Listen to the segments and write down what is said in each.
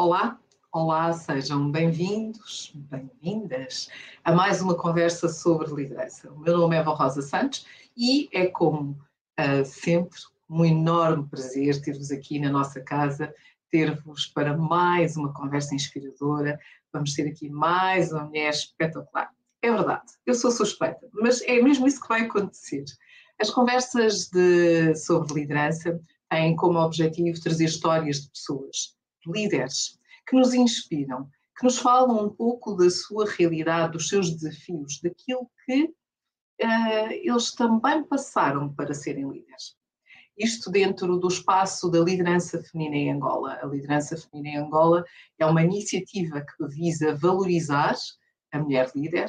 Olá, olá, sejam bem-vindos, bem-vindas a mais uma conversa sobre liderança. O meu nome é Eva Rosa Santos e é como uh, sempre um enorme prazer ter-vos aqui na nossa casa, ter-vos para mais uma conversa inspiradora. Vamos ter aqui mais uma mulher espetacular. É verdade, eu sou suspeita, mas é mesmo isso que vai acontecer. As conversas de, sobre liderança têm como objetivo trazer histórias de pessoas líderes que nos inspiram, que nos falam um pouco da sua realidade, dos seus desafios, daquilo que uh, eles também passaram para serem líderes. Isto dentro do espaço da liderança feminina em Angola. A liderança feminina em Angola é uma iniciativa que visa valorizar a mulher líder,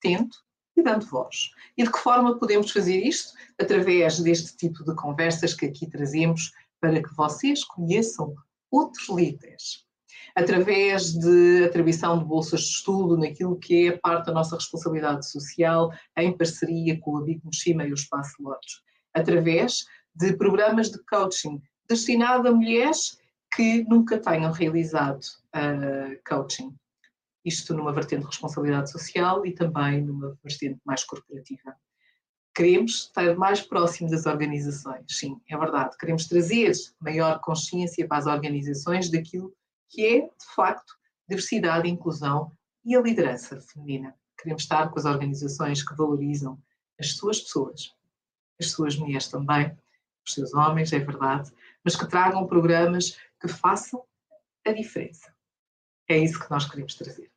tendo e dando voz. E de que forma podemos fazer isto? Através deste tipo de conversas que aqui trazemos para que vocês conheçam outros líderes, através de atribuição de bolsas de estudo naquilo que é parte da nossa responsabilidade social, em parceria com a Big e o Espaço Lotes, através de programas de coaching destinado a mulheres que nunca tenham realizado uh, coaching. Isto numa vertente de responsabilidade social e também numa vertente mais corporativa queremos estar mais próximo das organizações, sim, é verdade. Queremos trazer maior consciência para as organizações daquilo que é, de facto, diversidade, inclusão e a liderança feminina. Queremos estar com as organizações que valorizam as suas pessoas, as suas mulheres também, os seus homens, é verdade, mas que tragam programas que façam a diferença. É isso que nós queremos trazer.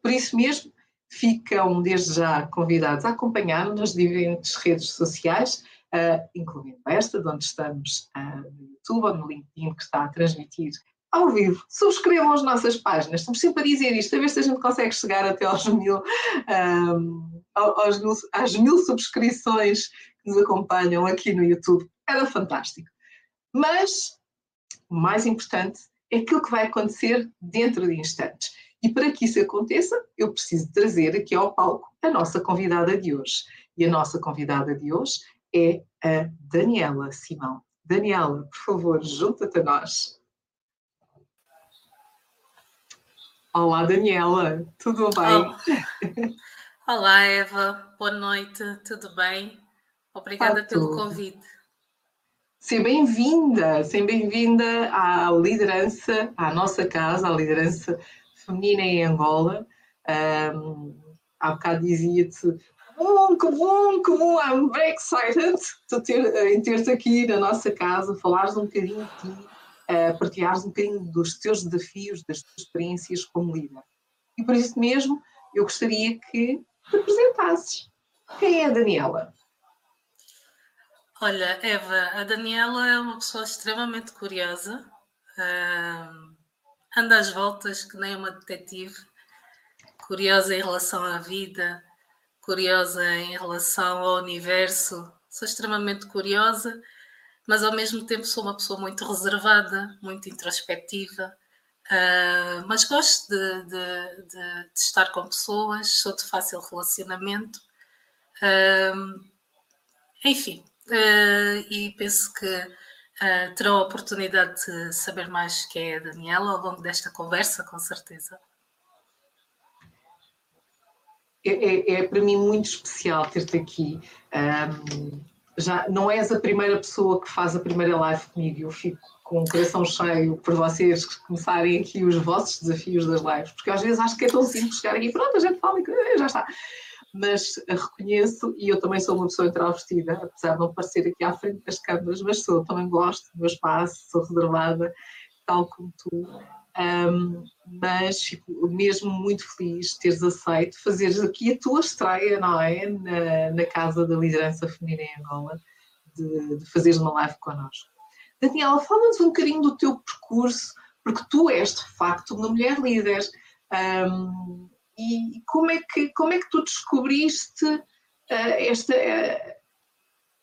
Por isso mesmo, ficam desde já convidados a acompanhar-nos nas diferentes redes sociais, uh, incluindo esta, de onde estamos uh, no YouTube ou no LinkedIn, que está a transmitir ao vivo. Subscrevam as nossas páginas. Estamos sempre a dizer isto, a ver se a gente consegue chegar até aos mil, um, aos mil, às mil subscrições que nos acompanham aqui no YouTube. Era fantástico. Mas o mais importante é aquilo que vai acontecer dentro de instantes. E para que isso aconteça, eu preciso trazer aqui ao palco a nossa convidada de hoje. E a nossa convidada de hoje é a Daniela Simão. Daniela, por favor, junta-te a nós. Olá, Daniela, tudo bem? Olá, Eva, boa noite, tudo bem? Obrigada pelo convite. Seja bem-vinda, seja bem-vinda à liderança, à nossa casa, à liderança feminina em Angola. Um, há bocado dizia-te bom, que bom, que bom, I'm very excited de ter, em ter-te aqui na nossa casa, falares um bocadinho de ti, uh, partilhares um bocadinho dos teus desafios, das tuas experiências como líder. E por isso mesmo, eu gostaria que te apresentasses. Quem é a Daniela? Olha, Eva, a Daniela é uma pessoa extremamente curiosa. Uh, anda às voltas que nem uma detetive, curiosa em relação à vida, curiosa em relação ao universo. Sou extremamente curiosa, mas ao mesmo tempo sou uma pessoa muito reservada, muito introspectiva. Uh, mas gosto de, de, de, de, estar com pessoas, sou de fácil relacionamento. Uh, enfim, uh, e penso que Uh, terão a oportunidade de saber mais quem é a Daniela ao longo desta conversa, com certeza. É, é, é para mim muito especial ter-te aqui. Um, já não és a primeira pessoa que faz a primeira live comigo. Eu fico com o coração cheio por vocês começarem aqui os vossos desafios das lives, porque às vezes acho que é tão simples chegar aqui, pronto, a gente fala e já está mas reconheço, e eu também sou uma pessoa introvertida, apesar de não parecer aqui à frente das câmaras, mas sou, também gosto do meu espaço, sou reservada, tal como tu. Um, mas fico mesmo muito feliz de teres aceito fazeres aqui a tua estreia, não é? Na, na Casa da Liderança Feminina em Angola, de, de fazeres uma live connosco. Daniela, fala-nos um bocadinho do teu percurso, porque tu és de facto uma mulher líder. Um, e como é que, como é que tu descobriste uh, esta uh,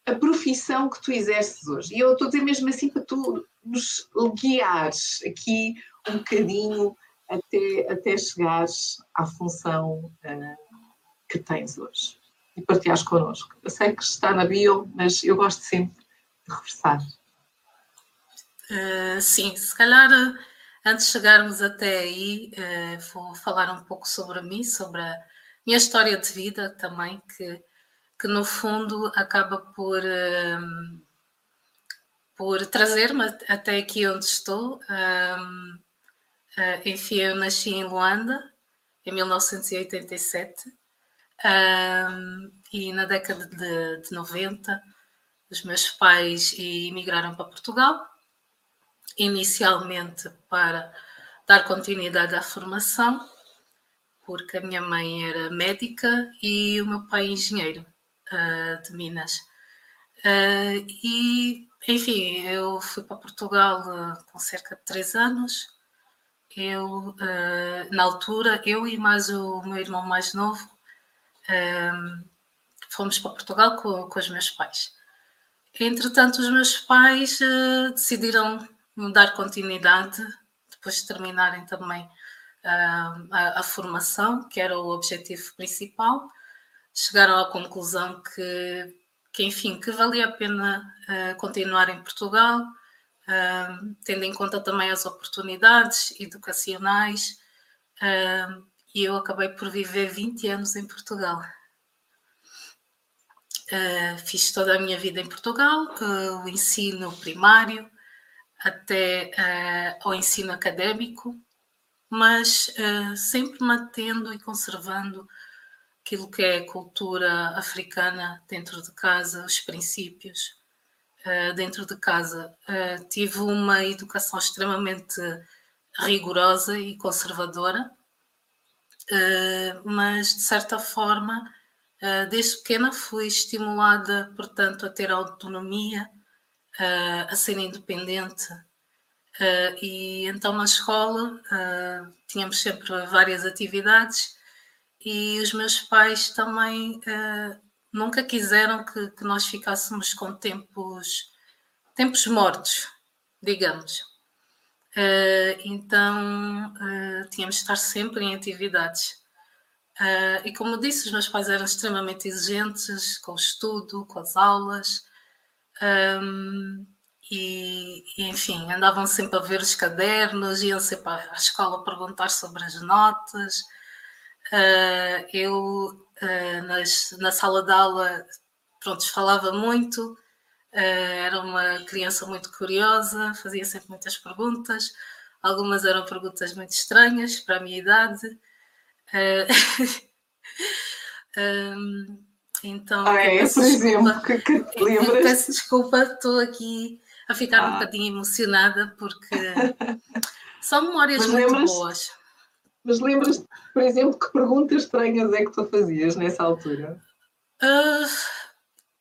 a profissão que tu exerces hoje? E eu estou a dizer mesmo assim para tu nos guiares aqui um bocadinho até, até chegares à função uh, que tens hoje e partilhares connosco. Eu sei que está na bio, mas eu gosto sempre de reversar. Sim, se calhar Antes de chegarmos até aí, uh, vou falar um pouco sobre mim, sobre a minha história de vida também, que, que no fundo acaba por, um, por trazer-me até aqui onde estou. Um, uh, enfim, eu nasci em Luanda em 1987 um, e na década de, de 90 os meus pais emigraram para Portugal, inicialmente para dar continuidade à formação, porque a minha mãe era médica e o meu pai engenheiro uh, de Minas. Uh, e, enfim, eu fui para Portugal uh, com cerca de três anos. Eu, na altura, eu e mais o meu irmão mais novo, fomos para Portugal com, com os meus pais. Entretanto, os meus pais decidiram dar continuidade, depois de terminarem também uh, a, a, formação, que era o objetivo principal. Chegaram à conclusão que, que enfim, que valia a pena uh, continuar em Portugal, tendo em conta também as oportunidades educacionais, e eu acabei por viver 20 anos em Portugal. Uh, fiz toda a minha vida em Portugal, uh, o ensino primário até uh, ao ensino académico, mas sempre mantendo e conservando aquilo que é cultura africana dentro de casa, os princípios dentro de casa. tive uma educação extremamente rigorosa e conservadora, mas de certa forma desde pequena fui estimulada, portanto, a ter autonomia, uh, a ser independente. Uh, e então na escola tínhamos sempre várias atividades e os meus pais também nunca quiseram que, que, nós ficássemos com tempos, tempos mortos, digamos. então tínhamos de estar sempre em atividades. Uh, e como disse, os meus pais eram extremamente exigentes com o estudo, com as aulas, um, e, e, enfim, andavam sempre a ver os cadernos, iam sempre à escola perguntar sobre as notas. Uh, eu, uh, nas, na sala de aula, pronto, falava muito, era uma criança muito curiosa, fazia sempre muitas perguntas, algumas eram perguntas muito estranhas para a minha idade. um, então, ah, é, por exemplo, que, que te lembras? Peço desculpa, estou aqui a ficar ah. um bocadinho emocionada porque são memórias mas muito boas. Mas lembras, por exemplo, que perguntas estranhas é que tu fazias nessa altura? Uh,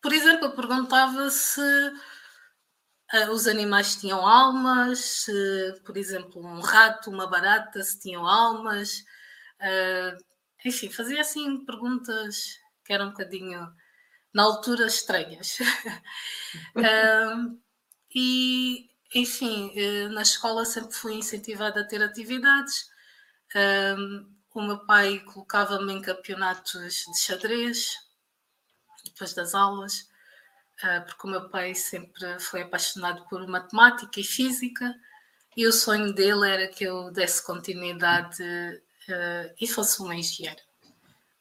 por exemplo, eu perguntava se uh, os animais tinham almas, se, por exemplo, um rato, uma barata, se tinham almas. Uh, enfim, fazia assim perguntas que eram um bocadinho, na altura, estranhas. uh, e, enfim, uh, na escola sempre fui incentivada a ter atividades. o meu pai colocava-me em campeonatos de xadrez, depois das aulas, porque o meu pai sempre foi apaixonado por matemática e física, e o sonho dele era que eu desse continuidade uh, e fosse uma engenheira.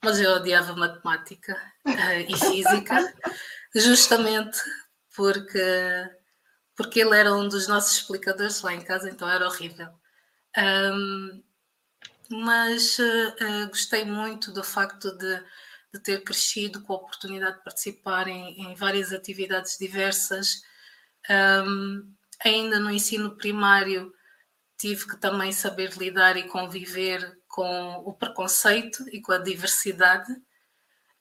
Mas eu odiava matemática uh, e física, justamente porque, porque ele era um dos nossos explicadores lá em casa, então era horrível. Um, mas uh, gostei muito do facto de, de, ter crescido com a oportunidade de participar em, em várias atividades diversas. Um, ainda no ensino primário tive que também saber lidar e conviver com o preconceito e com a diversidade,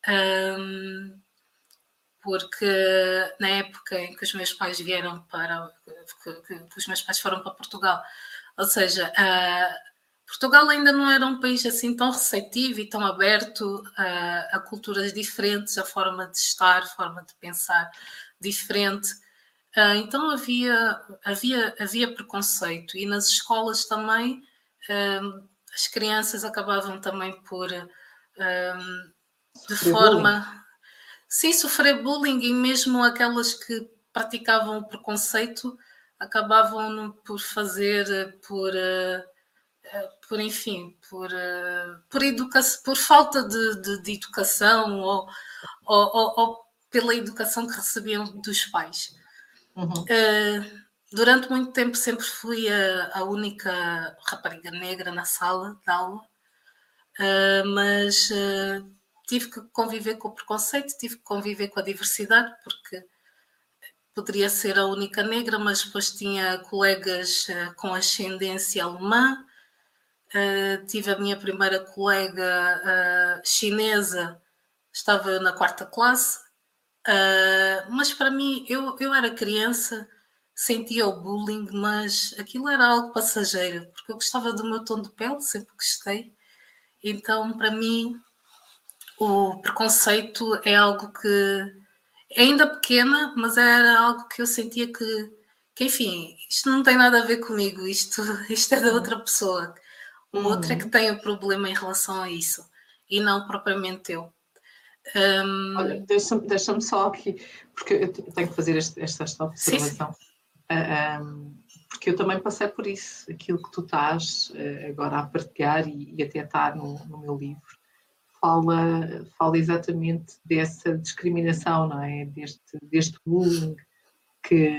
um, porque na época em que os meus pais vieram para que, que, que os meus pais foram para Portugal, ou seja, uh, Portugal ainda não era um país assim tão receptivo e tão aberto a, a culturas diferentes, a forma de estar, forma de pensar diferente. Uh, então havia, havia, havia preconceito e nas escolas também as crianças acabavam também por, um, de sofrer forma. Bullying. Sim, sofrer bullying e mesmo aquelas que praticavam o preconceito acabavam por fazer por por enfim, por, por, educação, por falta de, de, de educação ou, ou, ou, pela educação que recebiam dos pais. Uhum. Uh, durante muito tempo sempre fui a, a, única rapariga negra na sala de aula, uh, mas uh, tive que conviver com o preconceito, tive que conviver com a diversidade, porque poderia ser a única negra, mas depois tinha colegas com ascendência alemã, Uh, tive a minha primeira colega uh, chinesa, estava na quarta classe, uh, mas para mim, eu, eu era criança, sentia o bullying, mas aquilo era algo passageiro, porque eu gostava do meu tom de pele, sempre gostei. Então, para mim, o preconceito é algo que é ainda pequena, mas era algo que eu sentia que, que enfim, isto não tem nada a ver comigo, isto, isto é da outra pessoa o outro é que uhum. tem o problema em relação a isso e não propriamente eu. Um... Olha, deixa-me deixa só aqui, porque eu tenho que fazer este, esta, esta observação. Sim, sim. Porque eu também passei por isso, aquilo que tu estás uh, agora a partilhar e, e até está no, no, meu livro, fala, fala exatamente dessa discriminação, não é? Deste, deste bullying, que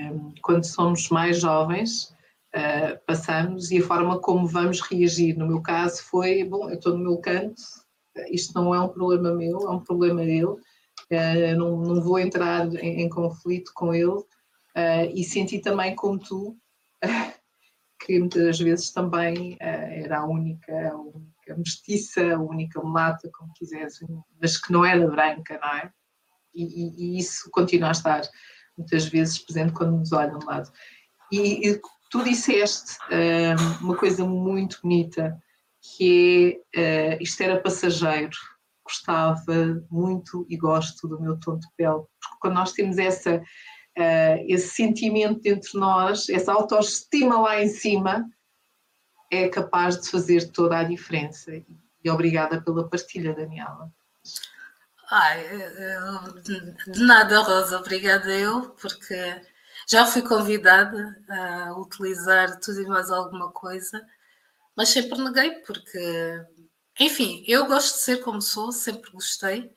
quando somos mais jovens uh, passamos e a forma como vamos reagir. No meu caso foi, bom, eu estou no meu canto, isto não é um problema meu, é um problema dele, uh, não, não vou entrar em, em conflito com ele uh, e senti também como tu que muitas vezes também era a única, a única mestiça, a única mulata, como quiseres, mas que não era branca, não é? E, e, e, isso continua a estar muitas vezes presente quando nos olham de lado. E, e Tu disseste uh, uma coisa muito bonita, que é, uh, isto era passageiro, gostava muito e gosto do meu tom de pele, porque quando nós temos essa, uh, esse sentimento entre nós, essa autoestima lá em cima, é capaz de fazer toda a diferença. E obrigada pela partilha, Daniela. Ai, de nada, Rosa, obrigada eu, porque já fui convidada a utilizar tudo e mais alguma coisa, mas sempre neguei, porque, enfim, eu gosto de ser como sou, sempre gostei,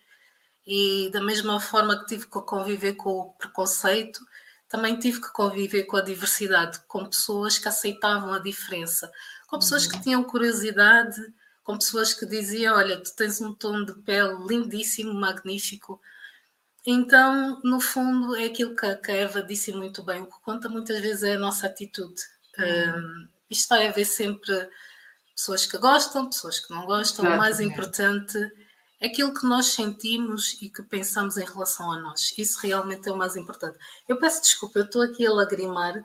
e da mesma forma que tive que conviver com o preconceito, também tive que conviver com a diversidade, com pessoas que aceitavam a diferença, com pessoas uhum. que tinham curiosidade, com pessoas que diziam: Olha, tu tens um tom de pele lindíssimo, magnífico, então, no fundo, é aquilo que a Eva disse muito bem. O que conta muitas vezes é a nossa atitude. Uhum. Um, isto vai haver sempre pessoas que gostam, pessoas que não gostam. O mais importante aquilo que nós sentimos e que pensamos em relação a nós. Isso realmente é o mais importante. Eu peço desculpa, eu estou aqui a lagrimar.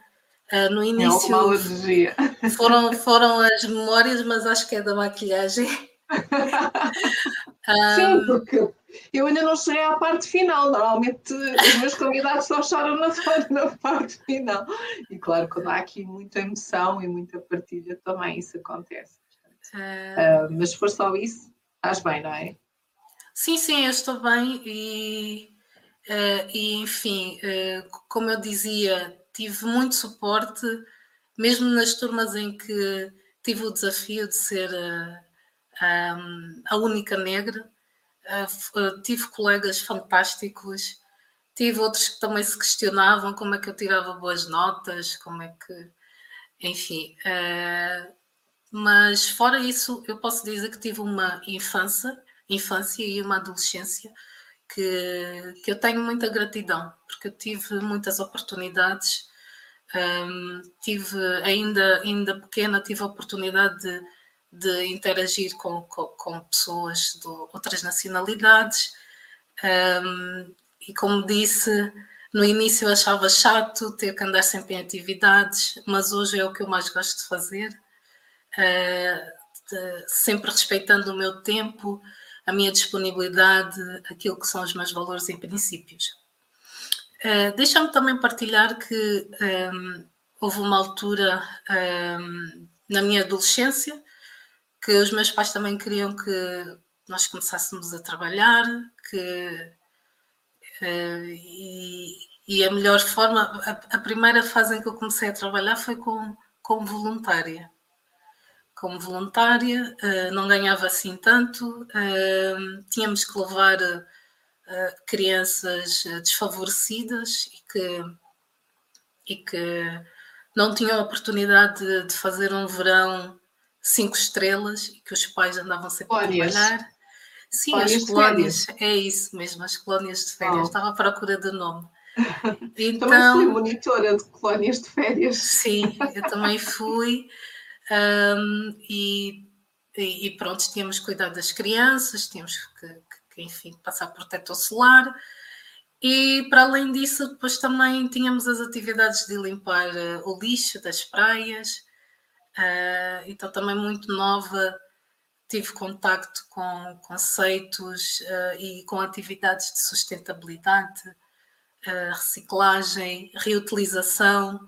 Uh, no é início é foram, foram as memórias, mas acho que é da maquilhagem. Sim, porque eu ainda não cheguei à parte final. Normalmente os meus convidados só choram na, na parte final. E claro, quando há aqui muita emoção e muita partilha, também isso acontece. Uh, mas se for só isso, estás bem, não é? Sim, sim, eu estou bem e, uh, e enfim, uh, como eu dizia, tive muito suporte, mesmo nas turmas em que tive o desafio de ser um, a única negra. Uh, tive colegas fantásticos, tive outros que também se questionavam como é que eu tirava boas notas, como é que. Enfim. Uh, mas fora isso, eu posso dizer que tive uma infância, infância e uma adolescência que, que eu tenho muita gratidão, porque eu tive muitas oportunidades. Um, tive ainda, ainda pequena, tive a oportunidade de de interagir com, com, com pessoas de outras nacionalidades. Um, e como disse, no início eu achava chato ter que andar sempre em atividades, mas hoje é o que eu mais gosto de fazer, uh, de, sempre respeitando o meu tempo, a minha disponibilidade, aquilo que são os meus valores e princípios. Uh, Deixa-me também partilhar que um, houve uma altura um, na minha adolescência que os meus pais também queriam que nós começássemos a trabalhar, que uh, e, E a melhor forma, a, a, primeira fase em que eu comecei a trabalhar foi com, como voluntária. Como voluntária, uh, não ganhava assim tanto, uh, tínhamos que levar uh, crianças desfavorecidas e que, e que não tinham a oportunidade de, de fazer um verão cinco estrelas e que os pais andavam sempre colónias. a trabalhar. Sim, colónias as colónias, é isso mesmo, as colónias de férias. Oh. Estava à procura do nome. Então, também fui monitora de colónias de férias. Sim, eu também fui. Um, e, e, pronto, tínhamos cuidado das crianças, tínhamos que, que, enfim, passar protetor solar. E para além disso, depois também tínhamos as atividades de limpar uh, o lixo das praias. Uh, então, também muito nova, tive contacto com conceitos uh, e com atividades de sustentabilidade reciclagem, reutilização.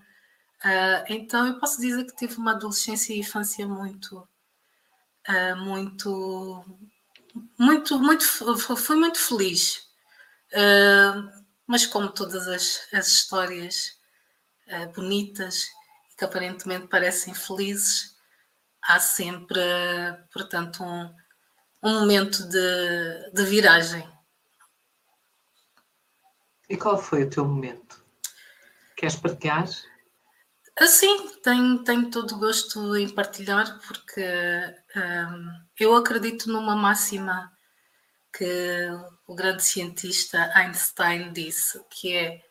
Uh, então eu posso dizer que tive uma adolescência e infância muito, uh, muito, muito, muito, fui muito feliz. Uh, mas como todas as, as histórias bonitas que aparentemente parecem felizes, há sempre, portanto, um, um momento de, de viragem e qual foi o teu momento? Queres partilhar? Sim, tenho, tenho todo gosto em partilhar, porque um, eu acredito numa máxima que o grande cientista Einstein disse, que é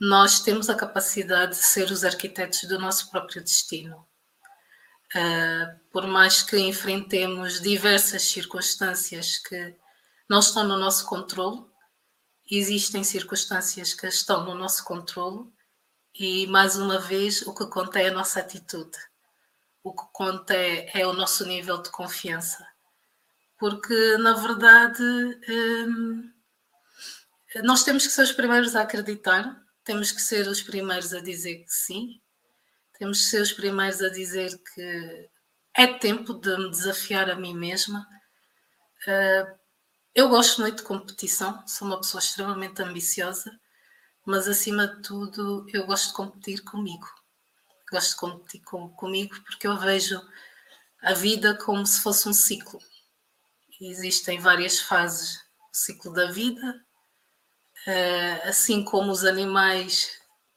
nós temos a capacidade de ser os arquitetos do nosso próprio destino. Uh, por mais que enfrentemos diversas circunstâncias que não estão no nosso controle, existem circunstâncias que estão no nosso controle e, mais uma vez, o que conta é a nossa atitude. O que conta é, é o nosso nível de confiança. Porque, na verdade, hum, nós temos que ser os primeiros a acreditar, temos que ser os primeiros a dizer que sim, temos que ser os primeiros a dizer que é tempo de me desafiar a mim mesma, uh, eu gosto muito de competição, sou uma pessoa extremamente ambiciosa, mas acima de tudo eu gosto de competir comigo. Gosto de competir com, comigo porque eu vejo a vida como se fosse um ciclo. Existem várias fases o ciclo da vida, eh, assim como os animais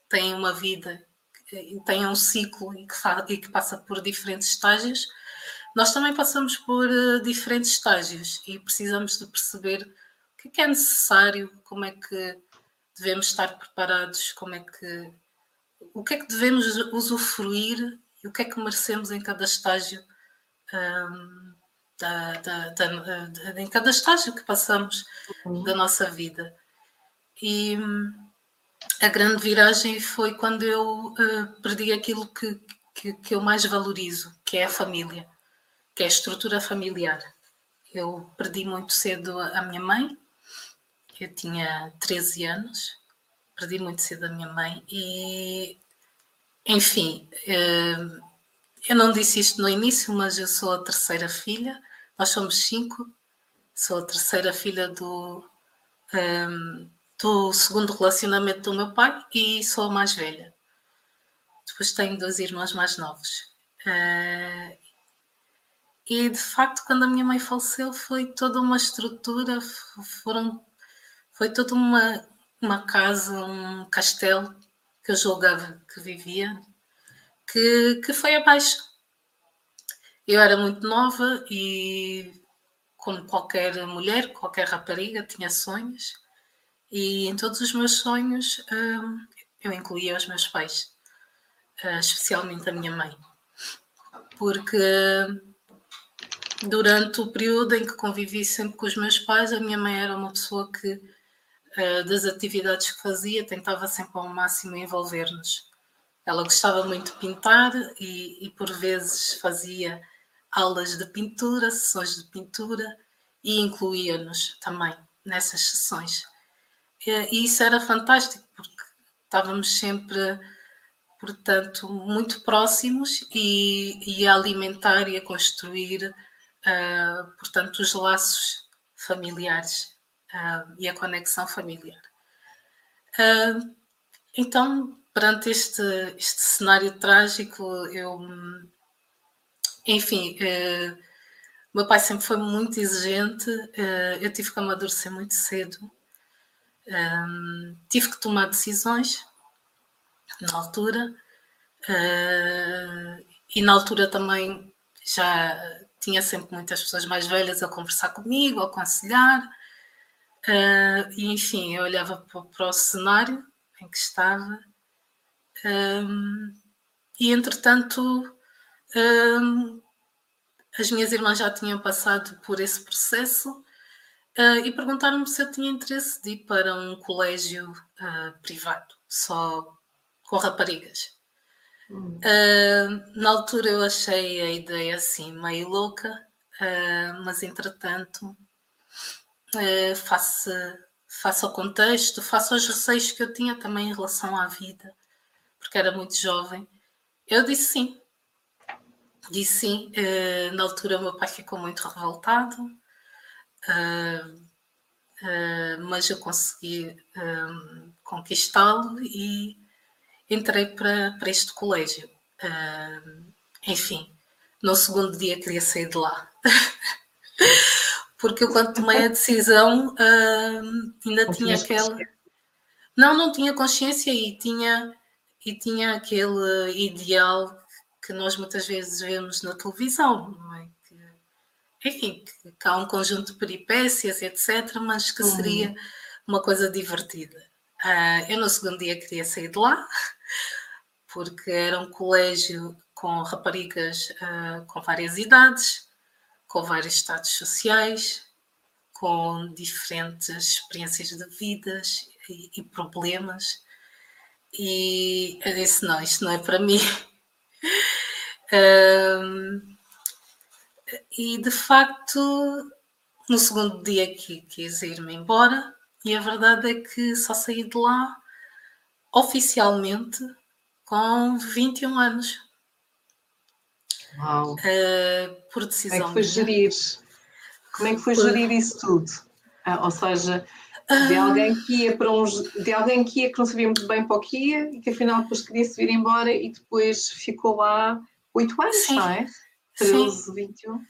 têm uma vida, têm um ciclo e que, passa por diferentes estágios nós também passamos por uh, diferentes estágios e precisamos de perceber o que é, que é necessário, como é que devemos estar preparados, como é que o que é que devemos usufruir e o que é que merecemos em cada estágio um, da, da, da, em cada estágio que passamos uhum. da nossa vida. E hum, a grande viragem foi quando eu uh, perdi aquilo que, que, que eu mais valorizo, que é a família que é a estrutura familiar. Eu perdi muito cedo a minha mãe, eu tinha 13 anos, perdi muito cedo a minha mãe e, enfim, eh, eu não disse isto no início, mas eu sou a terceira filha, nós somos cinco, sou a terceira filha do, eh, do segundo relacionamento do meu pai e sou a mais velha. Depois tenho dois irmãos mais novos. Uh, e de facto, quando a minha mãe faleceu, foi toda uma estrutura, foram, foi toda uma, uma casa, um castelo que eu julgava que vivia, que, que foi abaixo. Eu era muito nova e, como qualquer mulher, qualquer rapariga, tinha sonhos, e em todos os meus sonhos hum, eu incluía os meus pais, eh, especialmente a minha mãe, porque durante o período em que convivi sempre com os meus pais, a minha mãe era uma pessoa que, das atividades que fazia, tentava sempre ao máximo envolver-nos. Ela gostava muito de pintar e, e, por vezes, fazia aulas de pintura, sessões de pintura e incluía-nos também nessas sessões. E isso era fantástico, porque estávamos sempre, portanto, muito próximos e, e a alimentar e a construir uh, portanto, os laços familiares uh, e a conexão familiar. Uh, então, perante este, este cenário trágico, eu, enfim, uh, meu pai sempre foi muito exigente, uh, eu tive que amadurecer muito cedo, tive que tomar decisões na altura, e na altura também já tinha sempre muitas pessoas mais velhas a conversar comigo, a aconselhar. Uh, e enfim, eu olhava para, para, o cenário em que estava, um, e entretanto, um, as minhas irmãs já tinham passado por esse processo uh, e perguntaram-me se eu tinha interesse de ir para um colégio uh, privado, só com raparigas. Uh, na altura eu achei a ideia assim meio louca, mas entretanto, uh, face, face ao contexto, face aos receios que eu tinha também em relação à vida, porque era muito jovem, eu disse sim. Disse sim. na altura, meu pai ficou muito revoltado, mas eu consegui conquistá-lo e entrei para, para este colégio. Uh, enfim, no segundo dia queria sair de lá. Porque eu, quando tomei a decisão, uh, ainda tinha aquela. Não, não tinha consciência e tinha, e tinha aquele ideal que nós muitas vezes vemos na televisão, não é? Que, enfim, que, que há um conjunto de peripécias, etc., mas que seria uma coisa divertida. Uh, eu no segundo dia queria sair de lá, porque era um colégio com raparigas uh, com várias idades, com vários estados sociais, com diferentes experiências de vidas e, e problemas. E eu disse: não, isto não é para mim. um, e de facto, no segundo dia que quis ir-me embora, e a verdade é que só saí de lá oficialmente com 21 anos. Uau! Uh, por decisão. Como é que foi gerir? Como é que foi por... gerir isso tudo? Ah, ou seja, de ah. alguém que ia para uns, de alguém que ia que não sabia muito bem para o que ia e que afinal depois queria se vir embora e depois ficou lá 8 anos, Sim. não é? 13, Sim. 21.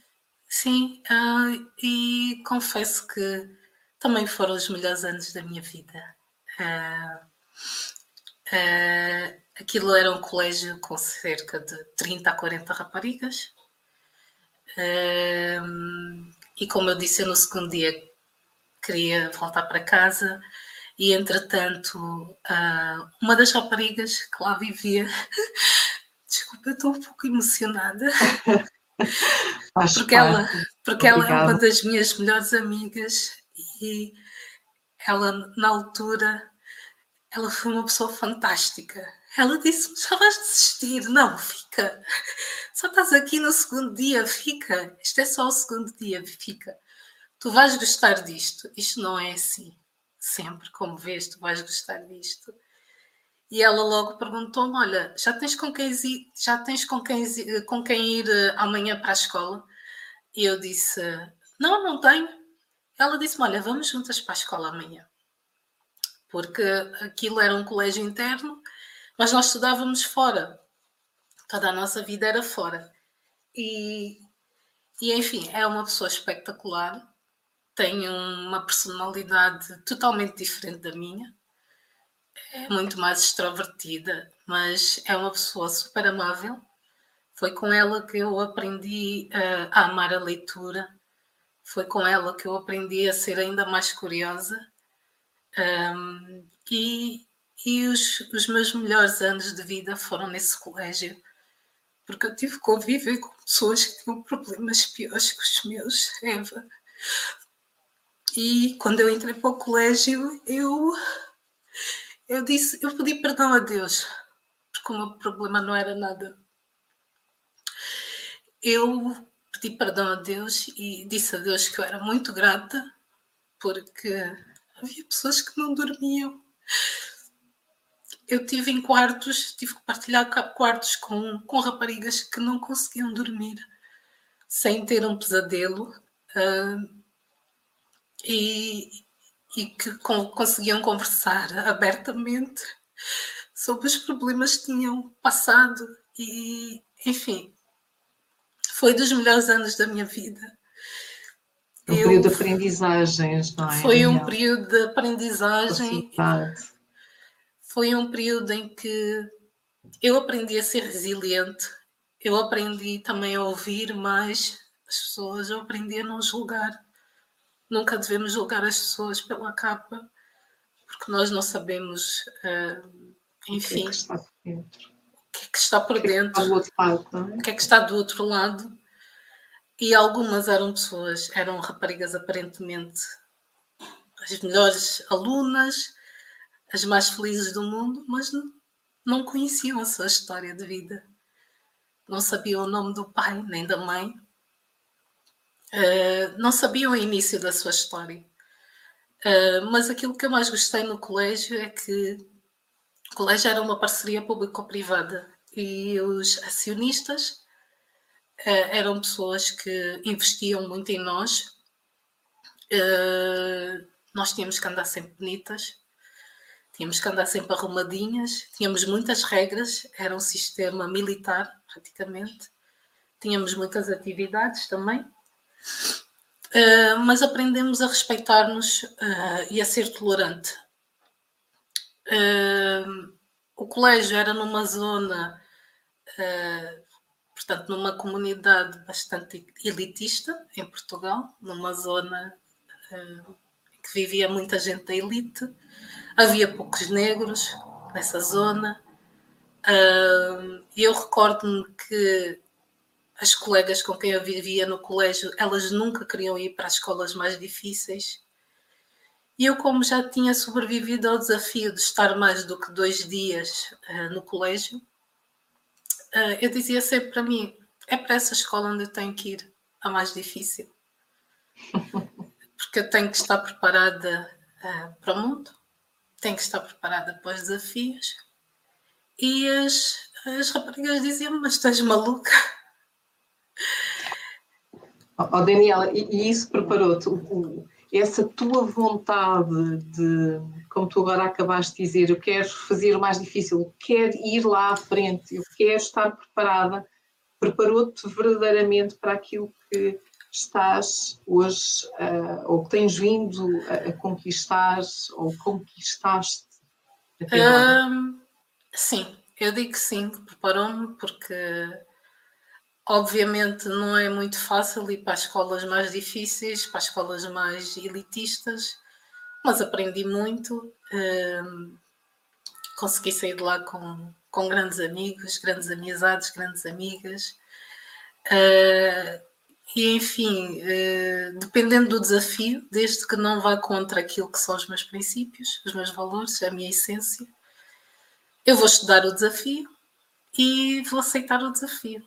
Sim, uh, e confesso que também foram os melhores anos da minha vida. Uh, uh, aquilo era um colégio com cerca de 30 a 40 raparigas. Uh, e como eu disse, eu no segundo dia queria voltar para casa e entretanto uma das raparigas que lá vivia desculpa, eu estou um pouco emocionada. Porque ela, porque ela é uma das minhas melhores amigas e ela, na altura, ela foi uma pessoa fantástica. Ela disse-me: já vais desistir? Não, fica. Só estás aqui no segundo dia, fica. Isto é só o segundo dia, fica. Tu vais gostar disto. Isto não é assim. Sempre, como vês, tu vais gostar disto. E ela logo perguntou-me: Olha, já tens com quem ir, já tens com quem, com quem ir eh, amanhã para a escola? E eu disse: Não, não tenho. Ela disse-me: Olha, vamos juntas para a escola amanhã. Porque aquilo era um colégio interno, mas nós estudávamos fora. Toda a nossa vida era fora. E, e enfim, é uma pessoa espetacular, tem uma personalidade totalmente diferente da minha, é muito mais extrovertida, mas é uma pessoa super amável. Foi com ela que eu aprendi uh, a amar a leitura foi com ela que eu aprendi a ser ainda mais curiosa. Um, e e os, os meus melhores anos de vida foram nesse colégio, porque eu tive conviver com pessoas que tinham problemas piores que os meus, Eva. E quando eu entrei para o colégio, eu, eu disse, eu pedi perdão a Deus, porque o meu problema não era nada. Eu pedi perdão a Deus e disse a Deus que eu era muito grata porque havia pessoas que não dormiam. Eu tive em quartos, tive que partilhar quartos com, com raparigas que não conseguiam dormir sem ter um pesadelo. Uh, e, e que conseguiam conversar abertamente sobre os problemas que tinham passado e, enfim, foi dos melhores anos da minha vida. Um eu, período de aprendizagens, não é? Foi um período de aprendizagem. Foi um período em que eu aprendi a ser resiliente, eu aprendi também a ouvir mais as pessoas, eu aprendi a não julgar. Nunca devemos julgar as pessoas pela capa, porque nós não sabemos, uh, enfim, o que é que está por dentro. O que é que está por dentro? O que é que está do outro lado? E algumas eram pessoas, eram raparigas aparentemente as melhores alunas, as mais felizes do mundo, mas não conheciam a sua história de vida. Não sabiam o nome do pai nem da mãe. Uh, não sabiam o início da sua história. Uh, mas aquilo que eu mais gostei no colégio é que o colégio era uma parceria público-privada e os acionistas uh, eram pessoas que investiam muito em nós. Nós tínhamos que andar sempre bonitas, tínhamos que andar sempre arrumadinhas, tínhamos muitas regras, era um sistema militar praticamente, tínhamos muitas atividades também. Uh, mas aprendemos a respeitar-nos uh, e a ser tolerante. Uh, o colégio era numa zona portanto, numa comunidade bastante elitista em Portugal, numa zona que vivia muita gente da elite, havia poucos negros nessa zona. Eu recordo-me que as colegas com quem eu vivia no colégio, elas nunca queriam ir para as escolas mais difíceis. E eu, como já tinha sobrevivido ao desafio de estar mais do que dois dias uh, no colégio, uh, eu dizia sempre para mim: é para essa escola onde eu tenho que ir, a mais difícil. Porque eu tenho que estar preparada uh, para o mundo, tenho que estar preparada para os desafios. E as, as raparigas diziam Mas estás maluca? Oh, Daniela, e isso preparou-te? essa tua vontade de, como tu agora acabaste de dizer, eu quero fazer o mais difícil, eu quero ir lá à frente, eu quero estar preparada, preparou-te verdadeiramente para aquilo que estás hoje, uh, ou que tens vindo a, a conquistar, ou conquistaste? Um, sim, eu digo sim, preparou-me porque Obviamente não é muito fácil ir para as escolas mais difíceis, para as escolas mais elitistas, mas aprendi muito. Uh, consegui sair de lá com, com grandes amigos, grandes amizades, grandes amigas. Uh, e enfim, uh, dependendo do desafio, desde que não vá contra aquilo que são os meus princípios, os meus valores, a minha essência, eu vou estudar o desafio e vou aceitar o desafio.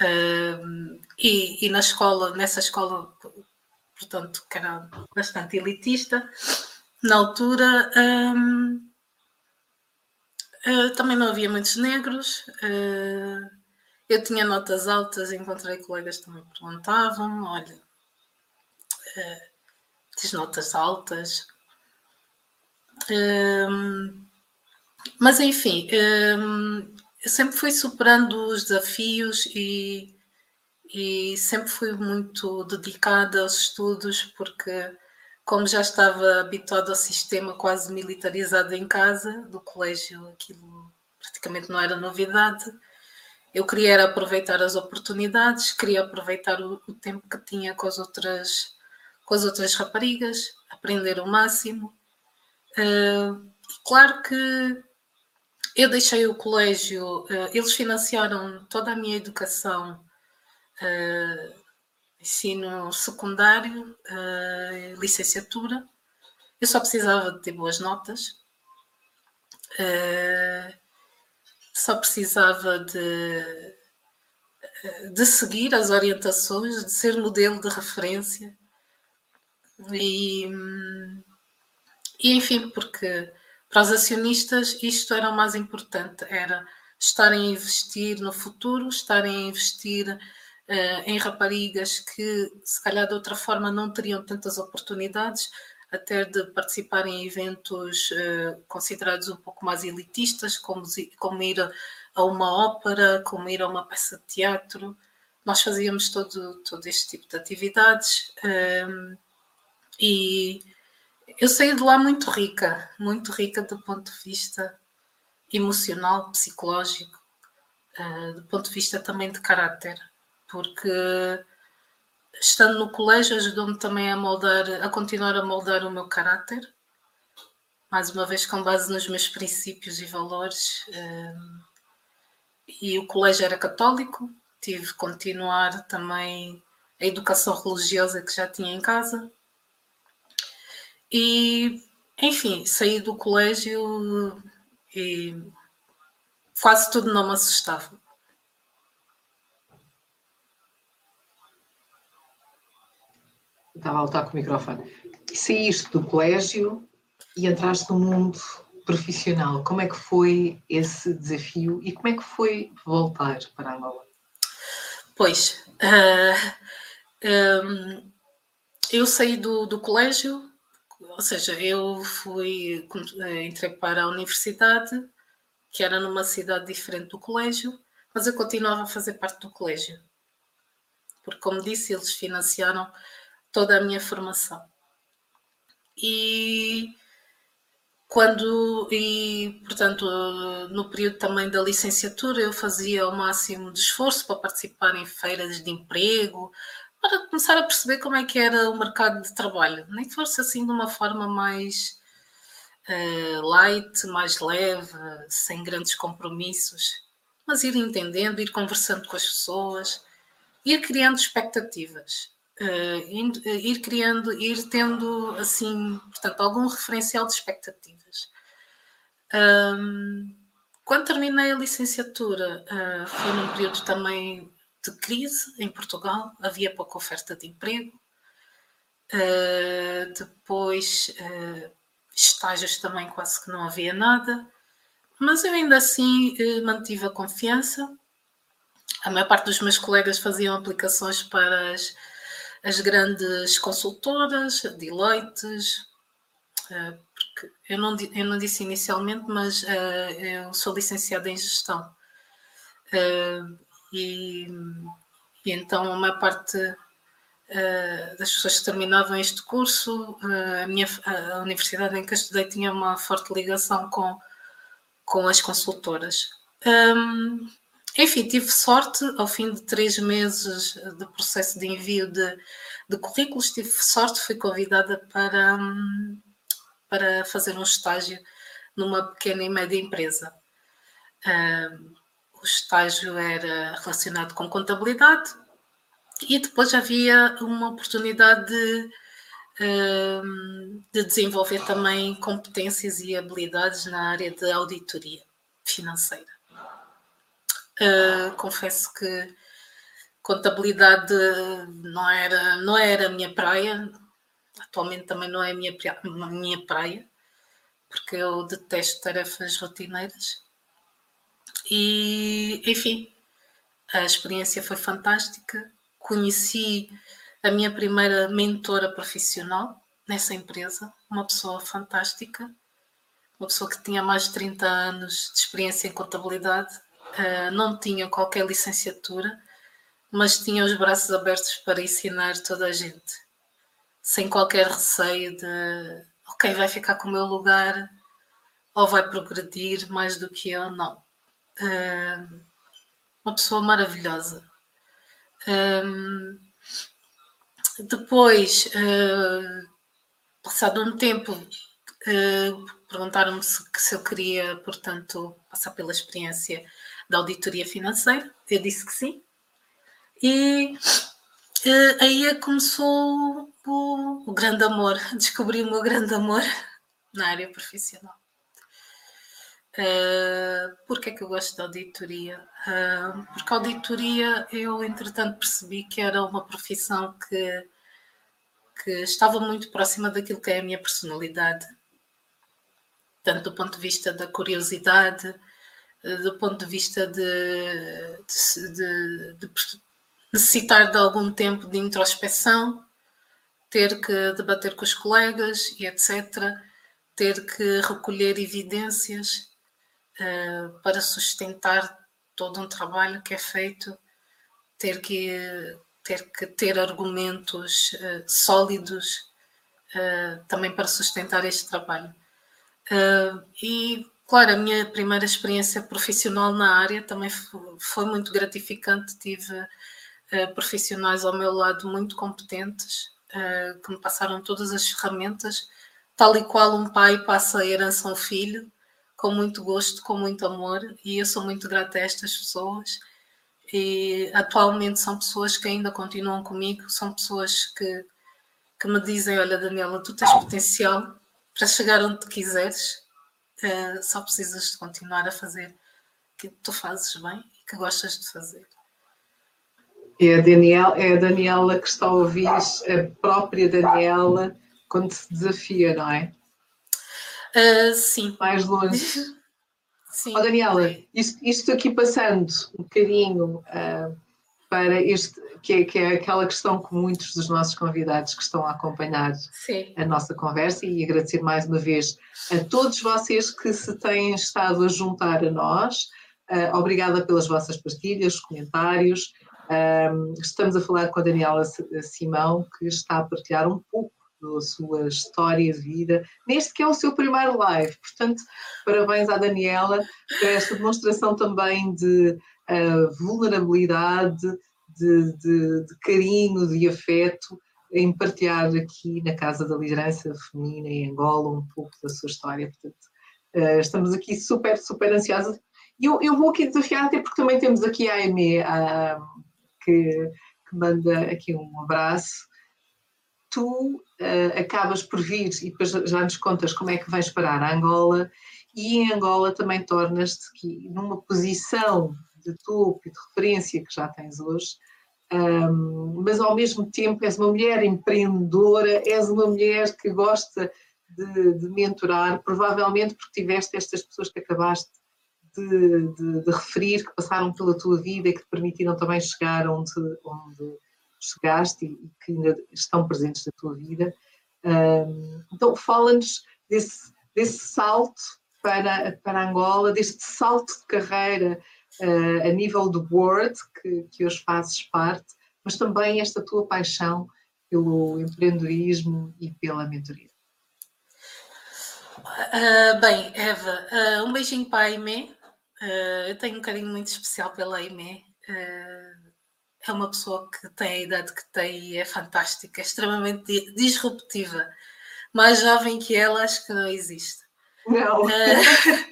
Uh, e, e, na escola, nessa escola, portanto, que era bastante elitista, na altura uh, também não havia muitos negros. Eu tinha notas altas, encontrei colegas que também perguntavam: olha, uh, tens notas altas. mas enfim, eu sempre fui superando os desafios e, e sempre fui muito dedicada aos estudos, porque, como já estava habituada ao sistema quase militarizado em casa, do colégio, aquilo praticamente não era novidade. Eu queria aproveitar as oportunidades, queria aproveitar o, o tempo que tinha com as outras, com as outras raparigas, aprender o máximo. Uh, claro que eu deixei o colégio, uh, eles financiaram toda a minha educação, uh, ensino secundário, uh, licenciatura. Eu só precisava de ter boas notas, só precisava de, de seguir as orientações, de ser modelo de referência. E, e enfim, porque para os acionistas, isto era o mais importante, era estarem a investir no futuro, estarem a investir uh, em raparigas que, se calhar, de outra forma não teriam tantas oportunidades. Até de participar em eventos uh, considerados um pouco mais elitistas, como, como ir a uma ópera, como ir a uma peça de teatro. Nós fazíamos todo, todo este tipo de atividades um, ehm, e eu saí de lá muito rica, muito rica do ponto de vista emocional, psicológico, uh, do ponto de vista também de caráter, porque estando no colégio ajudou-me também a moldar, a continuar a moldar o meu caráter, mais uma vez com base nos meus princípios e valores. Hum, e o colégio era católico, tive que continuar também a educação religiosa que já tinha em casa. E, enfim, saí do colégio e quase tudo não me assustava. Estava a lutar com o microfone. Saíste do colégio e entraste no mundo profissional. Como é que foi esse desafio e como é que foi voltar para Angola? Pois, uh, eh, um, eu saí do, do colégio, ou seja, eu fui, entrei para a universidade, que era numa cidade diferente do colégio, mas eu continuava a fazer parte do colégio. Porque, como disse, eles financiaram toda a minha formação. E quando, e portanto, no período também da licenciatura, eu fazia o máximo de esforço para participar em feiras de emprego, para começar a perceber como é que era o mercado de trabalho, nem que fosse assim de uma forma mais uh, light, mais leve, sem grandes compromissos, mas ir entendendo, ir conversando com as pessoas, ir criando expectativas uh, ir criando, ir tendo assim, portanto, algum referencial de expectativas. Um, quando terminei a licenciatura, uh, foi num período também de crise em Portugal, havia pouca oferta de emprego. Uh, depois, uh, estágios também quase que não havia nada, mas eu ainda assim uh, mantive a confiança. A maior parte dos meus colegas faziam aplicações para as as grandes consultoras, Deloitte, eh, porque eu não, eu não disse inicialmente, mas eh, eu sou licenciada em gestão. Eh, e, e então a maior parte das pessoas que terminavam este curso, a, minha, a universidade em que eu estudei tinha uma forte ligação com, com as consultoras. Um, enfim, tive sorte, ao fim de três meses de processo de envio de, de currículos, tive sorte, fui convidada para, para fazer um estágio numa pequena e média empresa. o estágio era relacionado com contabilidade e depois havia uma oportunidade de, de desenvolver também competências e habilidades na área de auditoria financeira. Uh, confesso que contabilidade não era, não era a minha praia, atualmente também não é a minha, a minha praia, porque eu detesto tarefas rotineiras. E, enfim, a experiência foi fantástica. Conheci a minha primeira mentora profissional nessa empresa, uma pessoa fantástica, uma pessoa que tinha mais de 30 anos de experiência em contabilidade uh, não tinha qualquer licenciatura, mas tinha os braços abertos para ensinar toda a gente, sem qualquer receio de ok, vai ficar com o meu lugar ou vai progredir mais do que eu, não. Uh, uma pessoa maravilhosa. Um, depois, uh, passado um tempo, uh, perguntaram-me se, se, eu queria, portanto, passar pela experiência da auditoria financeira. Eu disse que sim. E uh, aí é começou o, o, grande amor, descobri o meu grande amor na área profissional. Uh, Porquê é que eu gosto da auditoria? Uh, porque a auditoria eu, entretanto, percebi que era uma profissão que, que estava muito próxima daquilo que é a minha personalidade, tanto do ponto de vista da curiosidade, do ponto de vista de, de, de, necessitar de algum tempo de introspeção, ter que debater com os colegas e etc., ter que recolher evidências uh, para sustentar todo um trabalho que é feito, ter que ter, que ter argumentos uh, sólidos uh, também para sustentar este trabalho. e, claro, a minha primeira experiência profissional na área também foi, muito gratificante. Tive profissionais ao meu lado muito competentes uh, que me passaram todas as ferramentas, tal e qual um pai passa a herança a um filho, com muito gosto, com muito amor, e eu sou muito grata a estas pessoas. E atualmente são pessoas que ainda continuam comigo, são pessoas que, que me dizem: Olha, Daniela, tu tens potencial para chegar onde quiseres, uh, só precisas de continuar a fazer o que tu fazes bem e que gostas de fazer. É a, Daniel, é a Daniela que está a ouvir, a própria Daniela, quando se desafia, não é? Uh, sim. Mais longe. Sim. Oh, Daniela, isto, isto, aqui passando um bocadinho uh, para este, que é, que é, aquela questão que muitos dos nossos convidados que estão a acompanhar Sim. a nossa conversa e agradecer mais uma vez a todos vocês que se têm estado a juntar a nós. Uh, obrigada pelas vossas partilhas, comentários, estamos a falar com a Daniela Simão, que está a partilhar um pouco da sua história de vida, neste que é o seu primeiro live. Portanto, parabéns à Daniela por esta demonstração também de uh, vulnerabilidade, de, de, de, carinho, de afeto, em partilhar aqui na Casa da Liderança Feminina em Angola um pouco da sua história. Portanto, uh, estamos aqui super, super ansiosos. E eu, eu vou aqui desafiar, até porque também temos aqui a Aimee, a, que, que manda aqui um abraço. Tu uh, acabas por vir e depois já nos contas como é que vais parar a Angola e em Angola também tornas-te numa posição de topo e de referência que já tens hoje, um, mas ao mesmo tempo és uma mulher empreendedora, és uma mulher que gosta de, de mentorar, provavelmente porque tiveste estas pessoas que acabaste de, de, de, referir que passaram pela tua vida e que te permitiram também chegar onde, onde chegaste e, e que ainda estão presentes na tua vida. Um, então, fala-nos desse, desse salto para, para Angola, deste salto de carreira uh, a nível do board, que, que hoje fazes parte, mas também esta tua paixão pelo empreendedorismo e pela mentoria. Uh, bem, Eva, uh, um beijinho para a Aimee, Uh, eu tenho um carinho muito especial pela. Uh, é uma pessoa que tem a idade que tem e é fantástica, é extremamente disruptiva. Mais jovem que ela, acho que não existe. Não.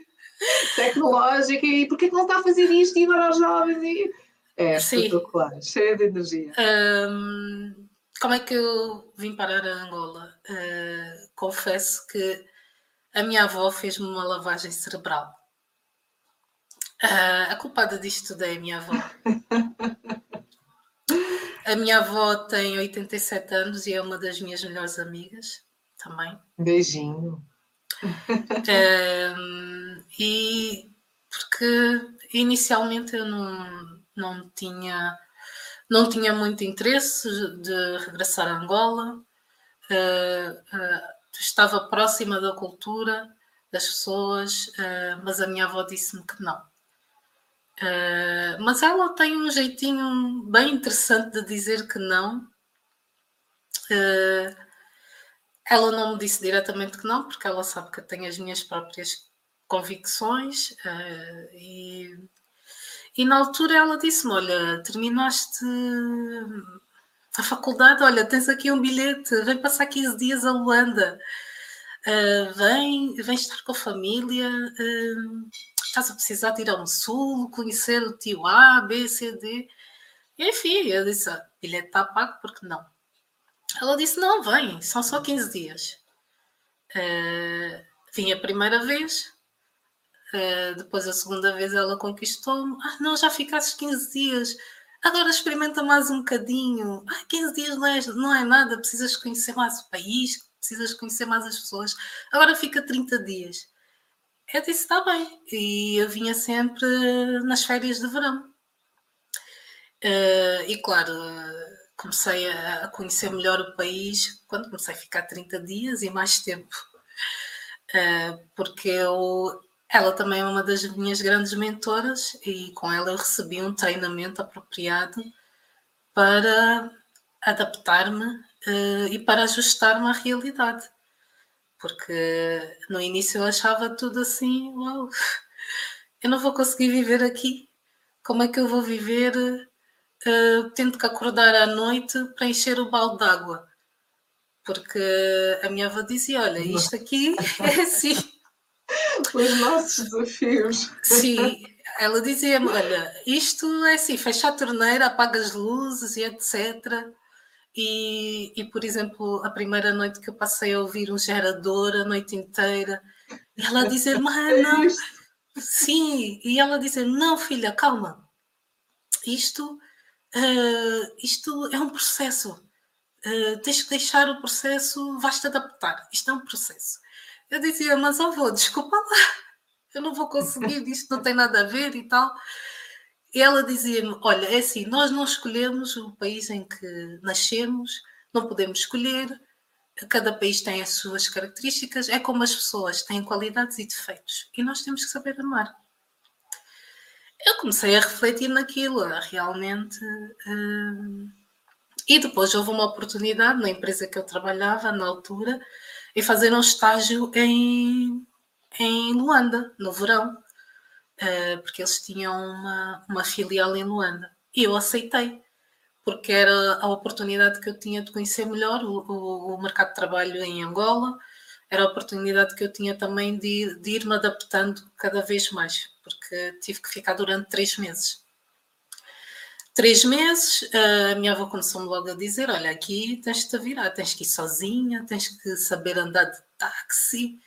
Tecnológica, e porquê que não está a fazer isto e agora aos jovens? E... É espetacular, cheia de energia. Um, como é que eu vim parar a Angola? Uh, confesso que a minha avó fez-me uma lavagem cerebral. Uh, a culpada disto tudo é a minha avó. a minha avó tem 87 anos e é uma das minhas melhores amigas também. Beijinho. Uh, e porque inicialmente eu não, não tinha não tinha muito interesse de regressar a Angola, uh, uh, estava próxima da cultura das pessoas, uh, mas a minha avó disse-me que não. Mas ela tem um jeitinho bem interessante de dizer que não. Uh, ela não me disse diretamente que não, porque ela sabe que eu tenho as minhas próprias convicções. Uh, e, e na altura ela disse-me: Olha, terminaste a faculdade, olha, tens aqui um bilhete, vem passar 15 dias a Luanda. vem, vem estar com a família estás a precisar de ir ao sul, conhecer o tio A, B, C, D. E, enfim, eu disse, ah, bilhete está pago, porque não? Ela disse, não, vem, são só 15 dias. Uh, vim a primeira vez, uh, depois a segunda vez ela conquistou-me. Ah, não, já ficaste 15 dias. Agora experimenta mais um bocadinho. Ah, 15 dias não é, não é nada, precisas conhecer mais o país, precisas conhecer mais as pessoas. Agora fica 30 dias. Eu disse, está bem. E eu vinha sempre nas férias de verão. Uh, e claro, comecei a, conhecer melhor o país quando comecei a ficar 30 dias e mais tempo. Uh, porque eu, ela também é uma das minhas grandes mentoras e com ela eu recebi um treinamento apropriado para adaptar-me uh, e para ajustar-me à realidade. Porque no início eu achava tudo assim, uau, eu não vou conseguir viver aqui. Como é que eu vou viver uh, tendo que acordar à noite para encher o balde d'água? Porque a minha avó dizia: Olha, isto aqui é assim. Os nossos desafios. Sim, ela dizia-me: Olha, isto é assim, fecha a torneira, apaga as luzes e etc. E, e, por exemplo, a primeira noite que eu passei a ouvir um gerador a noite inteira, e ela dizer: Mas não, sim, e ela dizer: Não, filha, calma, isto, uh, isto é um processo, uh, tens que deixar o processo, vais-te adaptar, isto é um processo. Eu dizia: Mas avô, desculpa lá, eu não vou conseguir, isto não tem nada a ver e tal. E ela dizia-me: Olha, é assim, nós não escolhemos o país em que nascemos, não podemos escolher, cada país tem as suas características, é como as pessoas têm qualidades e defeitos, e nós temos que saber amar. Eu comecei a refletir naquilo, realmente. Hum, e depois houve uma oportunidade na empresa que eu trabalhava na altura, em fazer um estágio em, em Luanda, no verão. Eh, porque eles tinham uma, uma filial em Luanda. E eu aceitei, porque era a oportunidade que eu tinha de conhecer melhor o, o, o mercado de trabalho em Angola, era a oportunidade que eu tinha também de, de ir me adaptando cada vez mais, porque tive que ficar durante três meses. Três meses, a minha avó começou-me logo a dizer: Olha, aqui tens de te virar, tens que ir sozinha, tens que saber andar de táxi,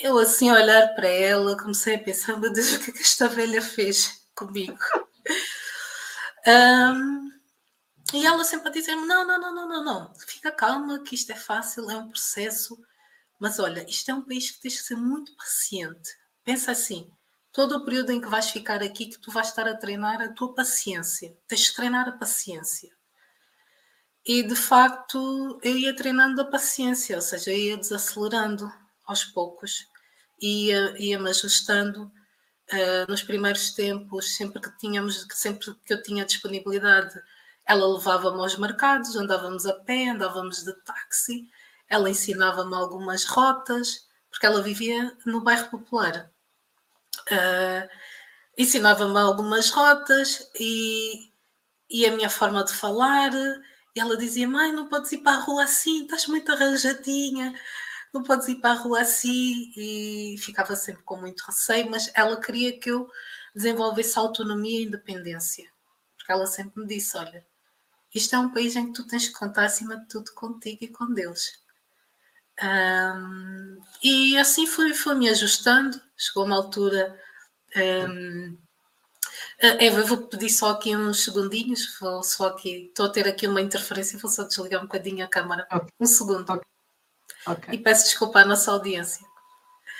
eu assim a olhar para ela, comecei a pensar, meu Deus, o que é que esta velha fez comigo? Um, e ela sempre a dizer-me, não, não, não, não, não, não, fica calma, que isto é fácil, é um processo, mas olha, isto é um país que tens que ser muito paciente. Pensa assim, todo o período em que vais ficar aqui, que tu vais estar a treinar a tua paciência, tens que treinar a paciência. E de facto eu ia treinando a paciência, ou seja, ia desacelerando aos poucos, ia, ia-me ajustando. Uh, nos primeiros tempos, sempre que tínhamos, sempre que eu tinha disponibilidade, ela levava-me aos mercados, andávamos a pé, andávamos de táxi, ela ensinava-me algumas rotas, porque ela vivia no bairro popular. Uh, ensinava-me algumas rotas e, e a minha forma de falar. E ela dizia: Mãe, não podes ir para a rua assim, estás muito arranjadinha não podes ir para a rua assim e ficava sempre com muito receio, mas ela queria que eu desenvolvesse autonomia e independência, porque ela sempre me disse: Olha, isto é um país em que tu tens que contar acima de tudo contigo e com Deus. Um, e assim fui, fui me ajustando, chegou uma altura. Um, Eva, vou pedir só aqui uns segundinhos, vou só aqui, estou a ter aqui uma interferência, vou só desligar um bocadinho a câmara. Okay. Um segundo. Okay. Okay. E peço desculpa à nossa audiência.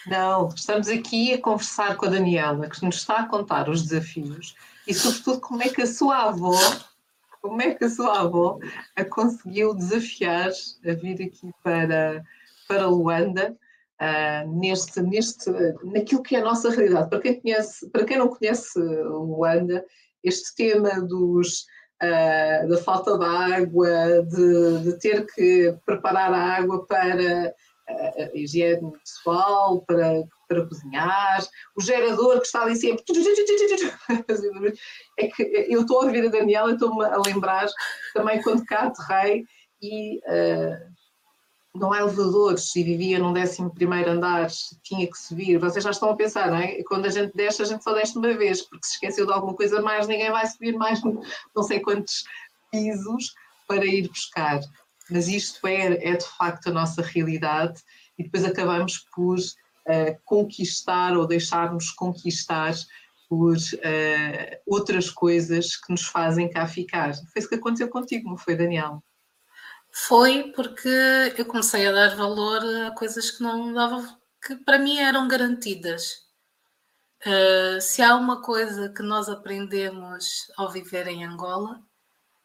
Não, estamos aqui a conversar com a Daniela, que nos está a contar os desafios e, sobretudo, como é que a sua avó, como é que a sua avó a conseguiu desafiar a vir aqui para, para Luanda, uh, neste, neste, naquilo que é a nossa realidade. Para quem, conhece, para quem não conhece Luanda, este tema dos uh, da falta de água, de, de, ter que preparar a água para a higiene pessoal, para, para cozinhar, o gerador que está ali sempre. É que eu estou a ouvir a Daniela estou-me a lembrar também quando cá aterrei e uh, não há elevadores e vivia num 11 andar, tinha que subir. Vocês já estão a pensar, não é? Quando a gente desce, a gente só desce uma vez, porque se esqueceu de alguma coisa mais, ninguém vai subir mais não sei quantos pisos para ir buscar. Mas isto é, é de facto a nossa realidade e depois acabamos por uh, conquistar ou deixar-nos conquistar por uh, outras coisas que nos fazem cá ficar. Foi isso que aconteceu contigo, não foi, Daniel? Foi porque eu comecei a dar valor a coisas que não dava, que para mim eram garantidas. Uh, se há uma coisa que nós aprendemos ao viver em Angola,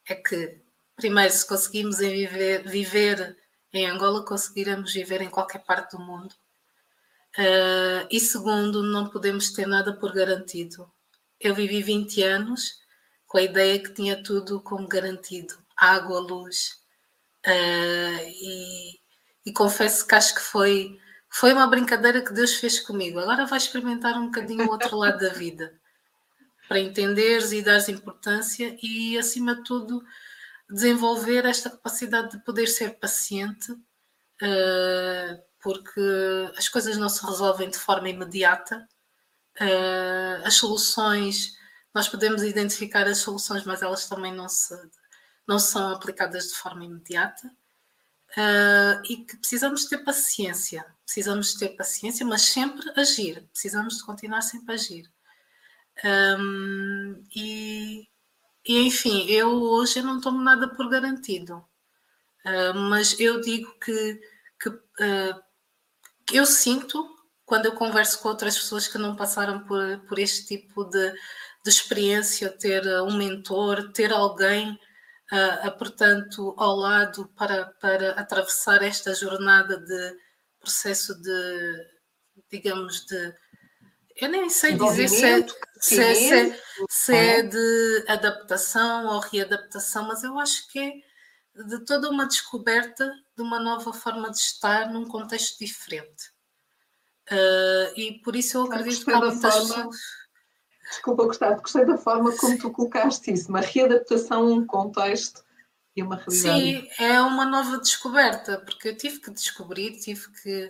é que primeiro, se conseguimos viver, viver em Angola, conseguiremos viver em qualquer parte do mundo. Uh, e segundo, não podemos ter nada por garantido. Eu vivi 20 anos com a ideia que tinha tudo como garantido: água, luz. Uh, e, e, confesso que acho que foi, foi uma brincadeira que Deus fez comigo. Agora vai experimentar um bocadinho o outro lado da vida para entenderes e dares importância e, acima de tudo, desenvolver esta capacidade de poder ser paciente, uh, porque as coisas não se resolvem de forma imediata. Uh, as soluções, nós podemos identificar as soluções, mas elas também não, se, não são aplicadas de forma imediata. Uh, e que precisamos ter paciência, precisamos ter paciência, mas sempre agir, precisamos de continuar sempre a agir. Um, e, e, enfim, eu hoje não tomo nada por garantido, uh, mas eu digo que, que uh, eu sinto quando eu converso com outras pessoas que não passaram por, por este tipo de, de experiência, ter um mentor, ter alguém, uh, portanto, ao lado para, para atravessar esta jornada de processo de, digamos, de eu nem sei dizer se é, se, é, se, é, se é de adaptação ou readaptação, mas eu acho que é de toda uma descoberta de uma nova forma de estar num contexto diferente. Uh, e por isso eu acredito que há muitas forma, pessoas... Desculpa, Gustavo, gostei da forma como tu colocaste isso, uma readaptação a um contexto e uma realidade. Sim, é uma nova descoberta, porque eu tive que descobrir, tive que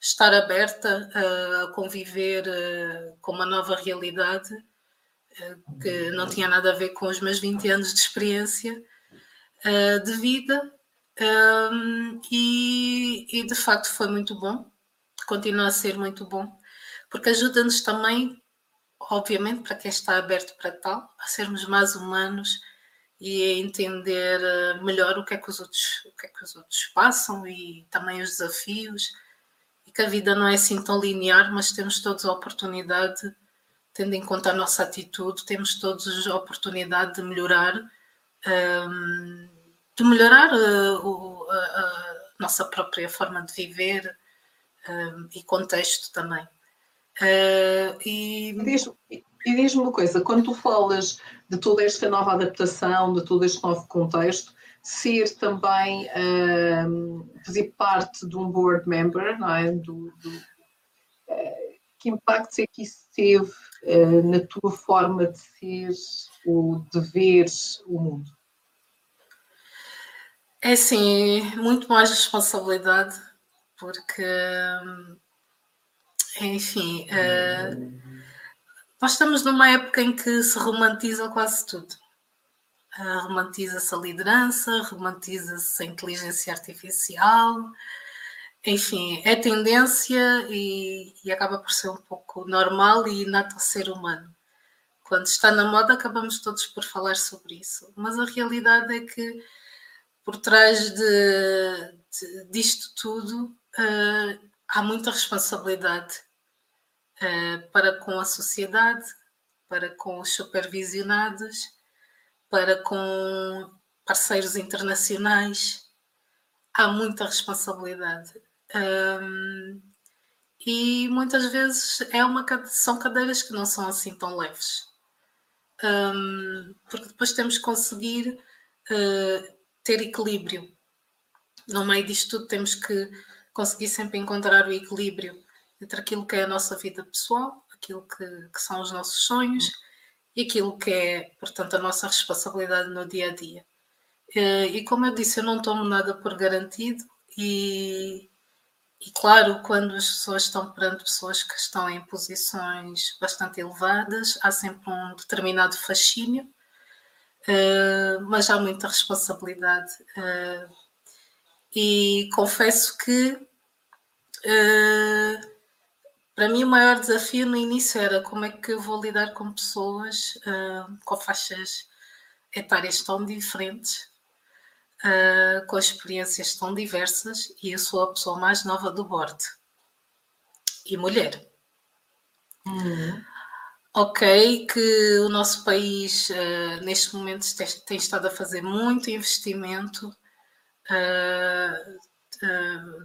estar aberta a conviver eh, com uma nova realidade eh, que não tinha nada a ver com os meus 20 anos de experiência eh, de vida e, e de facto foi muito bom, continua a ser muito bom, porque ajuda-nos também, obviamente, para quem está aberto para tal, a sermos mais humanos e a entender melhor o que é que os outros, o que é que os outros passam e também os desafios e que a vida não é assim tão linear, mas temos todos a oportunidade, tendo em conta a nossa atitude, temos todos a oportunidade de melhorar, um, de melhorar uh, a, nossa própria forma de viver um, e contexto também. Uh, e diz-me diz uma coisa, quando tu falas de toda esta nova adaptação, de todo este novo contexto, ser também, um, fazer parte de um board member, não é? Do, do, uh, que impactos é que isso teve uh, na tua forma de ser ou de ver o mundo? É sim, muito mais responsabilidade, porque, enfim, uh, nós estamos numa época em que se romantiza quase tudo. Romantiza-se a liderança, romantiza-se a inteligência artificial, enfim, é tendência e, e, acaba por ser um pouco normal e inato ao ser humano. Quando está na moda, acabamos todos por falar sobre isso, mas a realidade é que por trás de, de disto tudo uh, há muita responsabilidade uh, para com a sociedade, para com os supervisionados para com parceiros internacionais. Há muita responsabilidade. Um, e muitas vezes é uma, são cadeiras que não são assim tão leves. Um, porque depois temos que conseguir uh, ter equilíbrio. No meio disto tudo, temos que conseguir sempre encontrar o equilíbrio entre aquilo que é a nossa vida pessoal, aquilo que, que são os nossos sonhos e aquilo que é, portanto, a nossa responsabilidade no dia a dia. Eh, e como eu disse, eu não tomo nada por garantido, e, e claro, quando as pessoas estão perante pessoas que estão em posições bastante elevadas, há sempre um determinado fascínio, eh, mas há muita responsabilidade. Eh, e confesso que para mim, o maior desafio no início era como é que eu vou lidar com pessoas uh, com faixas etárias tão diferentes, uh, com experiências tão diversas, e eu sou a pessoa mais nova do board e mulher. Uhum. Ok, que o nosso país uh, neste momento tem, tem, estado a fazer muito investimento uh,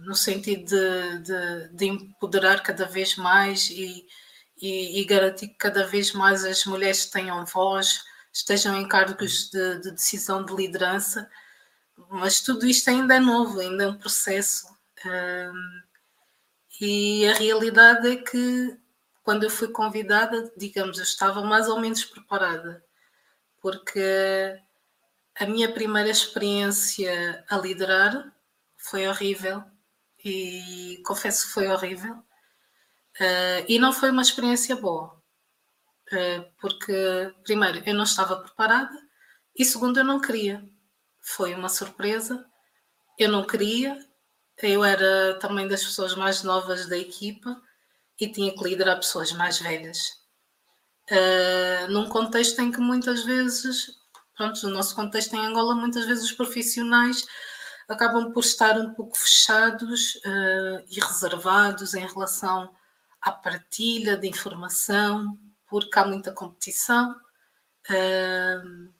no sentido de, de, de, empoderar cada vez mais e, e, e, garantir que cada vez mais as mulheres tenham voz, estejam em cargos de, de decisão de liderança, mas tudo isto ainda é novo, ainda é um processo. e a realidade é que quando eu fui convidada, digamos, eu estava mais ou menos preparada, porque a minha primeira experiência a liderar foi horrível. E confesso que foi horrível. Uh, e não foi uma experiência boa, uh, porque primeiro eu não estava preparada e segundo eu não queria. Foi uma surpresa, eu não queria, eu era também das pessoas mais novas da equipa e tinha que liderar pessoas mais velhas. Uh, num contexto em que muitas vezes, pronto, no nosso contexto em Angola, muitas vezes os profissionais acabam por estar um pouco fechados uh, e reservados em relação à partilha de informação, porque há muita competição. Uh,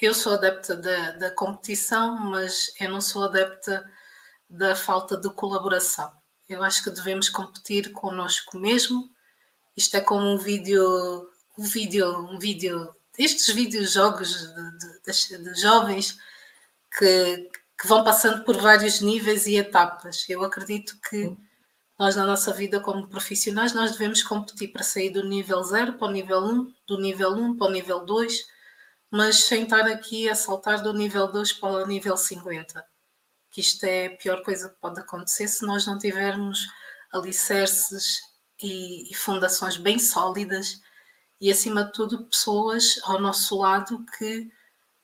eu sou adepta da, da competição, mas eu não sou adepta da falta de colaboração. Eu acho que devemos competir connosco mesmo. Isto é como um vídeo, um vídeo, um vídeo, estes videojogos de, de, de jovens que, que vão passando por vários níveis e etapas. Eu acredito que nós na nossa vida como profissionais nós devemos competir para sair do nível 0 para o nível 1, do nível 1 para o nível 2, mas sem estar aqui a saltar do nível 2 para o nível 50 que isto é a pior coisa que pode acontecer se nós não tivermos alicerces e, e fundações bem sólidas e, acima de tudo, pessoas ao nosso lado que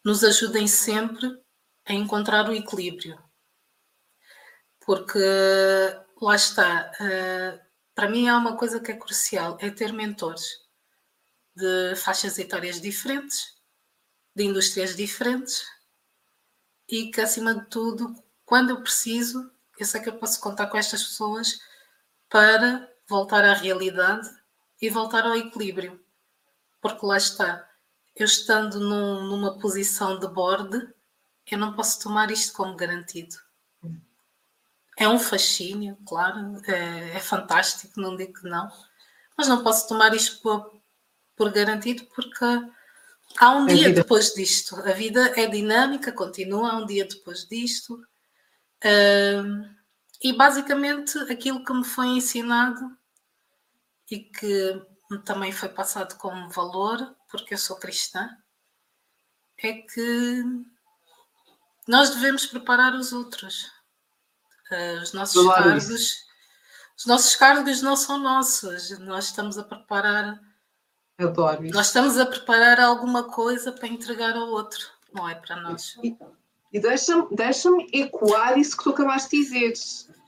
nos ajudem sempre a encontrar o equilíbrio. Porque lá está, uh, para mim há uma coisa que é crucial, é ter mentores de faixas etárias diferentes, de indústrias diferentes e que acima de tudo quando eu preciso, eu sei que eu posso contar com estas pessoas para voltar à realidade e voltar ao equilíbrio. Porque lá está, eu estando num, numa posição de board, eu não posso tomar isto como garantido. É um fascínio, claro, é, é fantástico, não digo que não, mas não posso tomar isto por, por garantido porque há um dia depois disto. A vida é dinâmica, continua, há um dia depois disto Uh, e basicamente aquilo que me foi ensinado e que também foi passado como valor, porque eu sou cristã, é que nós devemos preparar os outros. Uh, os nossos claro cargos, os nossos cargos não são nossos. Nós estamos a preparar. Adoro isso. Nós estamos a preparar alguma coisa para entregar ao outro, não é para nós. E, e deixa-me deixa ecoar isso que tu acabaste de dizer,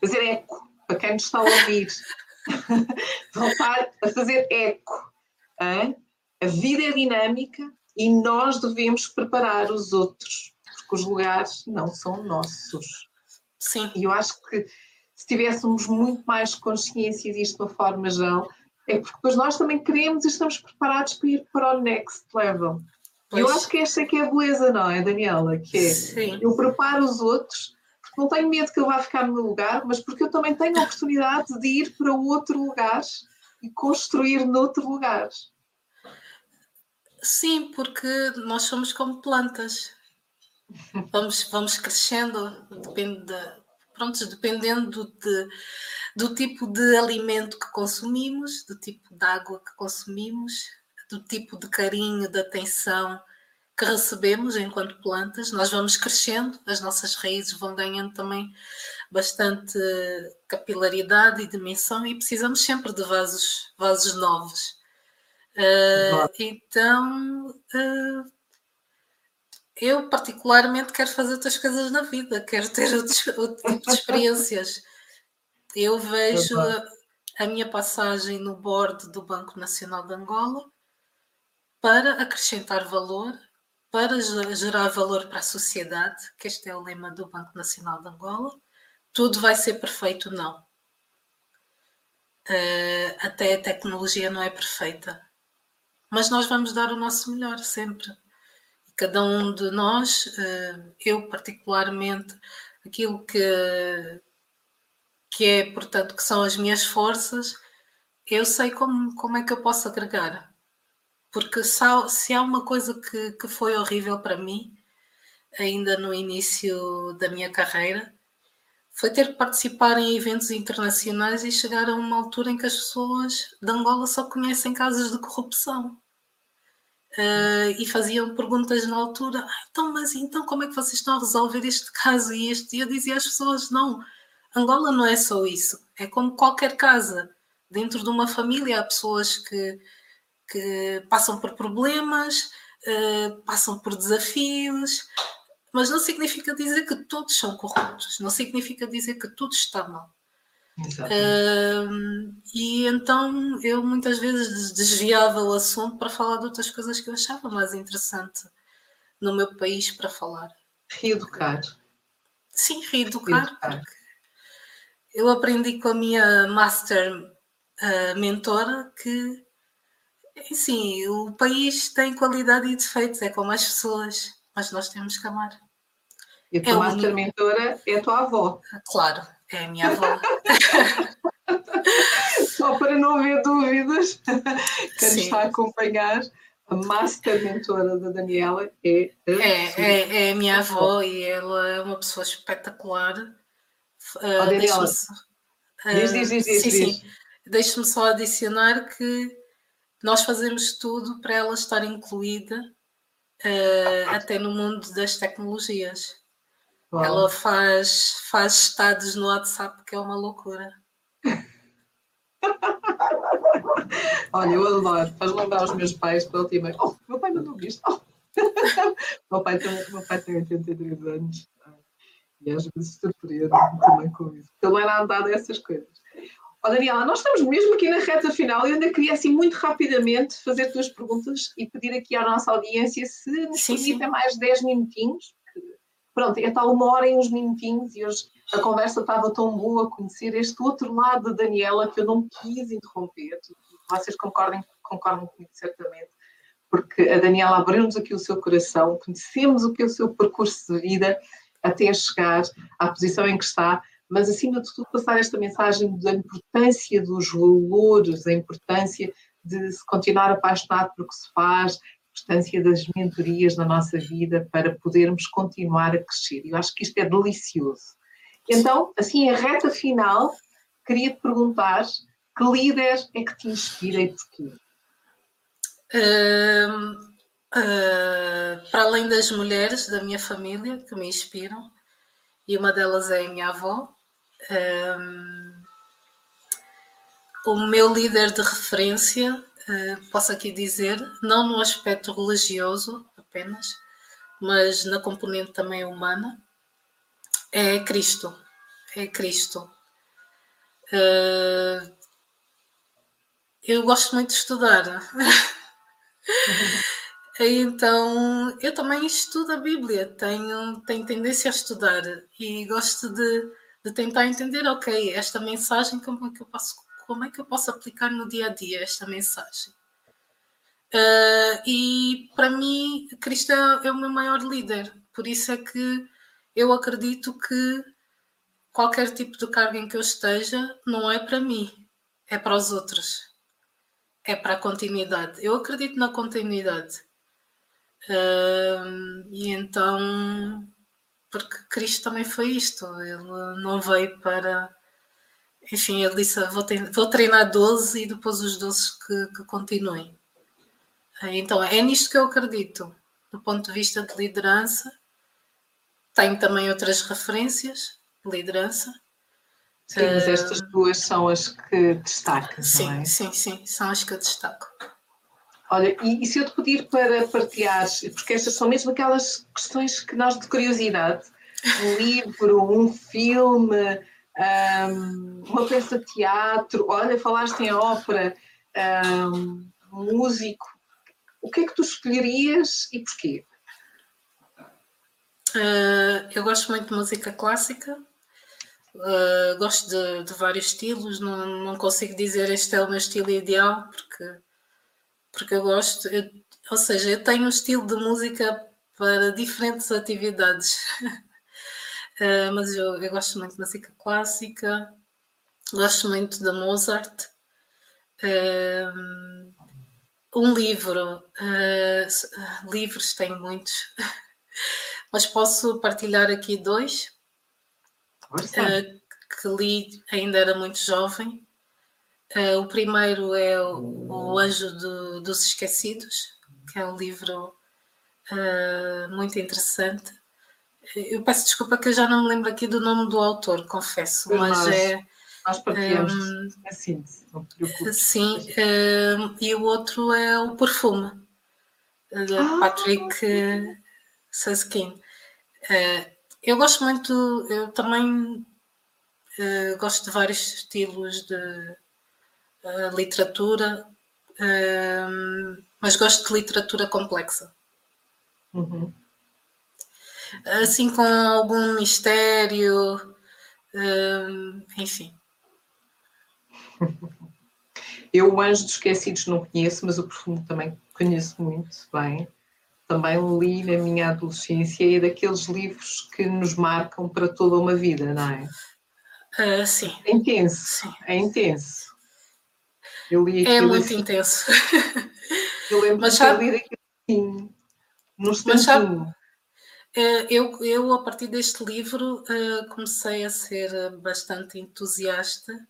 fazer eco, para quem nos está a ouvir. Voltar a fazer eco. Hein? A vida é dinâmica e nós devemos preparar os outros, porque os lugares não são nossos. Sim. E eu acho que se tivéssemos muito mais consciência disto de uma forma geral, é porque depois nós também queremos e estamos preparados para ir para o next level. Pois. Eu acho que esta é que é a beleza, não é, Daniela? Que é, Sim. eu preparo os outros, porque não tenho medo que ele vá ficar no meu lugar, mas porque eu também tenho a oportunidade de ir para outro lugar e construir noutro lugar. Sim, porque nós somos como plantas. Vamos, vamos crescendo, depende de, pronto, dependendo de, do tipo de alimento que consumimos, do tipo de água que consumimos, do tipo de carinho, de atenção que recebemos enquanto plantas, nós vamos crescendo, as nossas raízes vão ganhando também bastante capilaridade e dimensão e precisamos sempre de vasos, vasos novos. Uh, então, uh, eu particularmente quero fazer outras coisas na vida, quero ter outros, outro tipo de experiências. Eu vejo a, a minha passagem no board do Banco Nacional de Angola para acrescentar valor, para gerar valor para a sociedade, que este é o lema do Banco Nacional de Angola. Tudo vai ser perfeito, não. Uh, até a tecnologia não é perfeita. mas nós vamos dar o nosso melhor sempre. Cada um de nós, eh, eu particularmente, aquilo que, que é, portanto, que são as minhas forças, eu sei como, como é que eu posso agregar. Porque se há, se há uma coisa que, que foi horrível para mim, ainda no início da minha carreira, foi ter que participar em eventos internacionais e chegar a uma altura em que as pessoas de Angola só conhecem casos de corrupção. Uh, e faziam perguntas na altura, ah, então, mas então como é que vocês estão a resolver este caso e este? E eu dizia às pessoas, não, Angola não é só isso, é como qualquer casa. Dentro de uma família há pessoas que, que passam por problemas, uh, passam por desafios, mas não significa dizer que todos são corruptos, não significa dizer que tudo está mal. Uh, e então eu muitas vezes desviava o assunto para falar de outras coisas que eu achava mais interessante no meu país para falar. Reeducar. Sim, reeducar. reeducar. Eu aprendi com a minha master uh, mentora que sim, o país tem qualidade e defeitos, é como as pessoas, mas nós temos que amar. E a tua é master mentora é a tua avó. Claro, é a minha avó. Só para não haver dúvidas, quem Sim. está a acompanhar, a master mentora da Daniela é a, é, é, é a minha avó e ela é uma pessoa espetacular. Uh, oh, Daniela, uh, diz, diz, diz, diz, sim, diz. sim. Deixe-me só adicionar que nós fazemos tudo para ela estar incluída uh, até no mundo das tecnologias. Ela faz, faz estados no WhatsApp que é uma loucura. Olha, eu adoro. Faz lembrar os meus pais pela última. Oh, meu pai mandou isto. Oh. meu, pai tem, meu pai tem 83 anos e às vezes surpreende também com isso. Ele não era andado a essas coisas. Oh, Daniela, nós estamos mesmo aqui na reta final e eu ainda queria assim muito rapidamente fazer duas perguntas e pedir aqui à nossa audiência se nos permitem mais 10 minutinhos Pronto, é tal uma hora e uns minutinhos e hoje a conversa estava tão boa conhecer este outro lado da Daniela que eu não quis interromper. Vocês concordem, concordam comigo certamente, porque a Daniela abriu-nos aqui o seu coração, conhecemos o que é o seu percurso de vida até chegar à posição em que está, mas acima de tudo passar esta mensagem da importância dos valores, a importância de se continuar apaixonado pelo que se faz, importância das mentorias na nossa vida para podermos continuar a crescer. Eu acho que isto é delicioso. Então, assim, a reta final, queria te perguntar que líder é que te inspira e porquê? Uh, uh, para além das mulheres da minha família que me inspiram, e uma delas é a minha avó, uh, o meu líder de referência posso aqui dizer, não no aspecto religioso apenas, mas na componente também humana, é Cristo. É Cristo. Uh, eu gosto muito de estudar. então, eu também estudo a Bíblia, tenho, tenho tendência a estudar e gosto de, de tentar entender, ok, esta mensagem, como é que eu posso como é que eu posso aplicar no dia a dia esta mensagem? Uh, e para mim, Cristo é, o meu maior líder, por isso é que eu acredito que qualquer tipo de carga em que eu esteja não é para mim, é para os outros, é para a continuidade. Eu acredito na continuidade. Uh, e então, porque Cristo também foi isto, ele não veio para enfim, ele disse: vou, vou treinar 12 e depois os 12 que, que continuem. Então, é nisto que eu acredito, do ponto de vista de liderança. Tenho também outras referências de liderança. Sim, mas estas duas são as que destacas, sim, é? Sim, sim, são as que eu destaco. Olha, e, e, se eu te pedir para partilhar, porque estas são mesmo aquelas questões que nós de curiosidade, um livro, um filme, um, uma peça de teatro, olha, falaste em ópera, um, músico, o que é que tu escolherias e porquê? Uh, eu gosto muito de música clássica, uh, gosto de, de, vários estilos, não, não consigo dizer este é o meu estilo ideal, porque porque eu gosto, eu, ou seja, eu tenho um estilo de música para diferentes atividades. uh, mas eu, eu, gosto muito de música clássica, gosto muito da Mozart. Uh, um livro, uh, livros tenho muitos, mas posso partilhar aqui dois que li ainda era muito jovem. o primeiro é o, o Anjo do, dos Esquecidos, que é um livro muito interessante. Eu peço desculpa que eu já não me lembro aqui do nome do autor, confesso, mas, mas é. Nós partilhamos um, a síntese, não te Sim, um, e o outro é o Perfume, de ah, Patrick Susskind. Uh, eu gosto muito, eu também uh, gosto de vários estilos de uh, literatura, mas gosto de literatura complexa. Uhum. Assim, com algum mistério, hum, enfim. Eu, o Anjo dos Esquecidos, não conheço, mas o perfume também conheço muito bem. Também li na minha adolescência e é daqueles livros que nos marcam para toda uma vida, não é? Uh, sim. É intenso, sim. é intenso. Eu li é muito assim. intenso. Eu lembro mas, de ter lido aquilo assim, num instantinho. Eh, eu, eu, a partir deste livro, eh, comecei a ser bastante entusiasta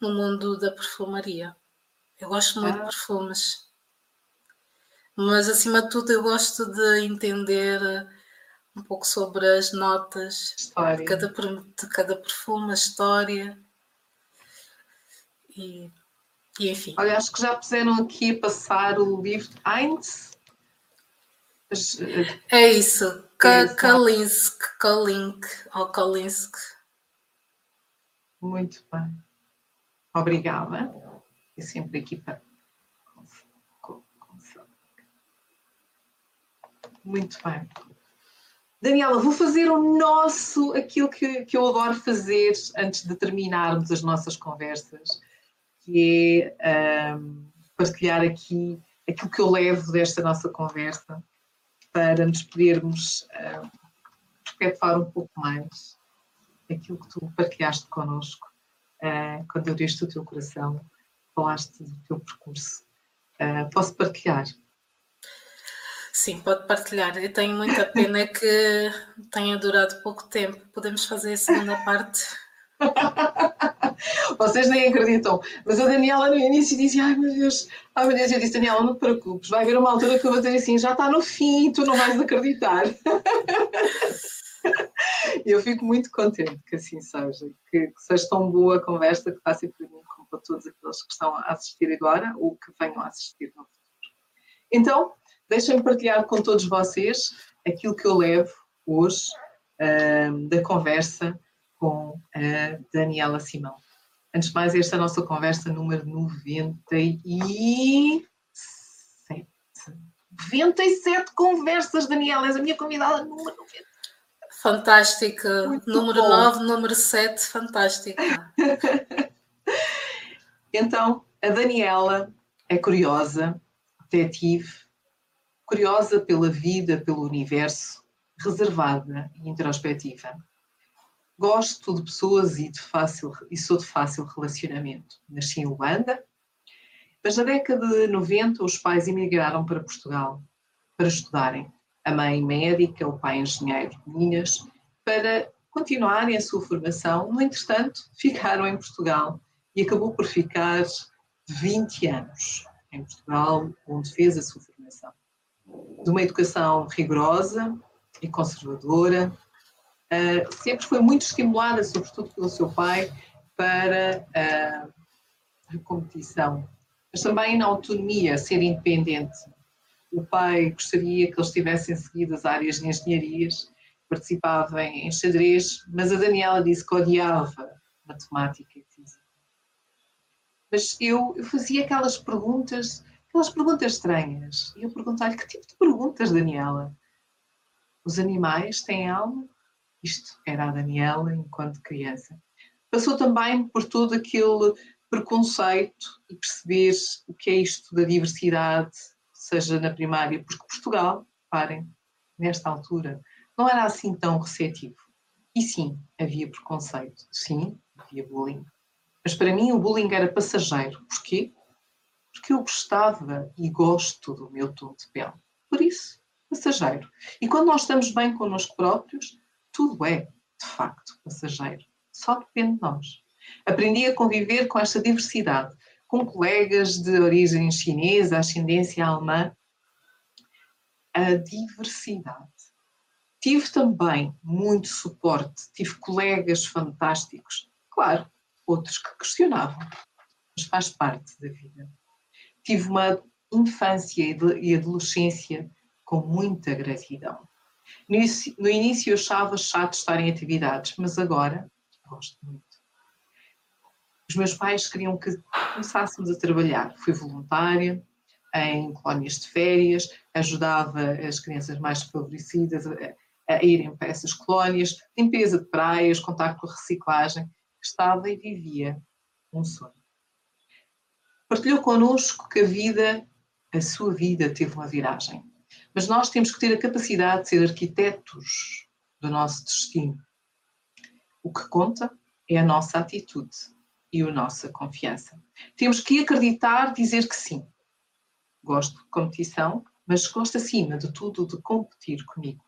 no mundo da perfumaria. Eu gosto muito ah. de perfumes. Mas, acima de tudo, eu gosto de entender um pouco sobre as notas de cada, de cada perfume, a história. E, e, enfim. Olha, acho que já puseram aqui a passar o livro de Heinz é isso. Kalinsk, Kalink ou Kalinsk. Muito bem. Obrigada. E sempre aqui para. Muito bem. Daniela, vou fazer o nosso, aquilo que, que eu adoro fazer antes de terminarmos as nossas conversas, que é um, partilhar aqui aquilo que eu levo desta nossa conversa para nos podermos uh, perpetuar um pouco mais aquilo que tu partilhaste connosco uh, quando abriste o teu coração, falaste do teu percurso. Uh, posso partilhar? Sim, pode partilhar. Eu tenho muita pena que tenha durado pouco tempo. Podemos fazer a segunda parte. Vocês nem acreditam. Mas a Daniela no início dizia: Ai meu Deus, ai meu Deus, eu disse: Daniela, não te preocupes, vai haver uma altura que eu vou dizer assim: já está no fim, tu não vais acreditar. Eu fico muito contente que assim seja, que, que seja tão boa a conversa que faça para mim como para todos aqueles que estão a assistir agora ou que venham a assistir no futuro. Então, deixem-me partilhar com todos vocês aquilo que eu levo hoje um, da conversa com a Daniela Simão. Antes de mais, esta é a nossa conversa número 97. 97 conversas, Daniela, és a minha convidada número 90. Fantástica. Muito número bom. 9, número 7, fantástica. então, a Daniela é curiosa, detetive, curiosa pela vida, pelo universo, reservada e introspectiva. Gosto de pessoas e, de fácil, e sou de fácil relacionamento. Nasci em Luanda, mas na década de 90 os pais emigraram para Portugal para estudarem. A mãe médica, o pai engenheiro de Minas, para continuarem a sua formação. No entretanto, ficaram em Portugal e acabou por ficar 20 anos em Portugal, onde fez a sua formação. De uma educação rigorosa e conservadora, uh, sempre foi muito estimulada, sobretudo pelo seu pai, para uh, a competição, mas também na autonomia, ser independente. O pai gostaria que eles tivessem seguido as áreas de engenharias, participava em, xadrez, mas a Daniela disse que odiava matemática e física. Mas eu, eu fazia aquelas perguntas, aquelas perguntas estranhas. E eu perguntava-lhe, que tipo de perguntas, Daniela? Os animais têm alma? Isto era a Daniela enquanto criança. Passou também por todo aquele preconceito e perceber o que é isto da diversidade, seja na primária, porque Portugal, parem, nesta altura, não era assim tão receptivo. E sim, havia preconceito, sim, havia bullying. Mas para mim o bullying era passageiro. Porquê? Porque eu gostava e gosto do meu tom de pele. Por isso, passageiro. E quando nós estamos bem connosco próprios, tudo é, de facto, passageiro. Só depende de nós. Aprendi a conviver com esta diversidade, com colegas de origem chinesa, ascendência alemã. A diversidade. Tive também muito suporte, tive colegas fantásticos, claro, outros que questionavam, mas faz parte da vida. Tive uma infância e adolescência com muita gratidão. No início eu achava chato estar em atividades, mas agora gosto muito. Os meus pais queriam que começássemos a trabalhar. Fui voluntária em colónias de férias, ajudava as crianças mais desfavorecidas a, a irem para essas colónias, limpeza de praias, contato com a reciclagem. Estava e vivia um sonho. Partilhou connosco que a vida, a sua vida, teve uma viragem. Mas nós temos que ter a capacidade de ser arquitetos do nosso destino. O que conta é a nossa atitude e a nossa confiança. Temos que acreditar, dizer que sim. Gosto de competição, mas gosto acima de tudo de competir comigo.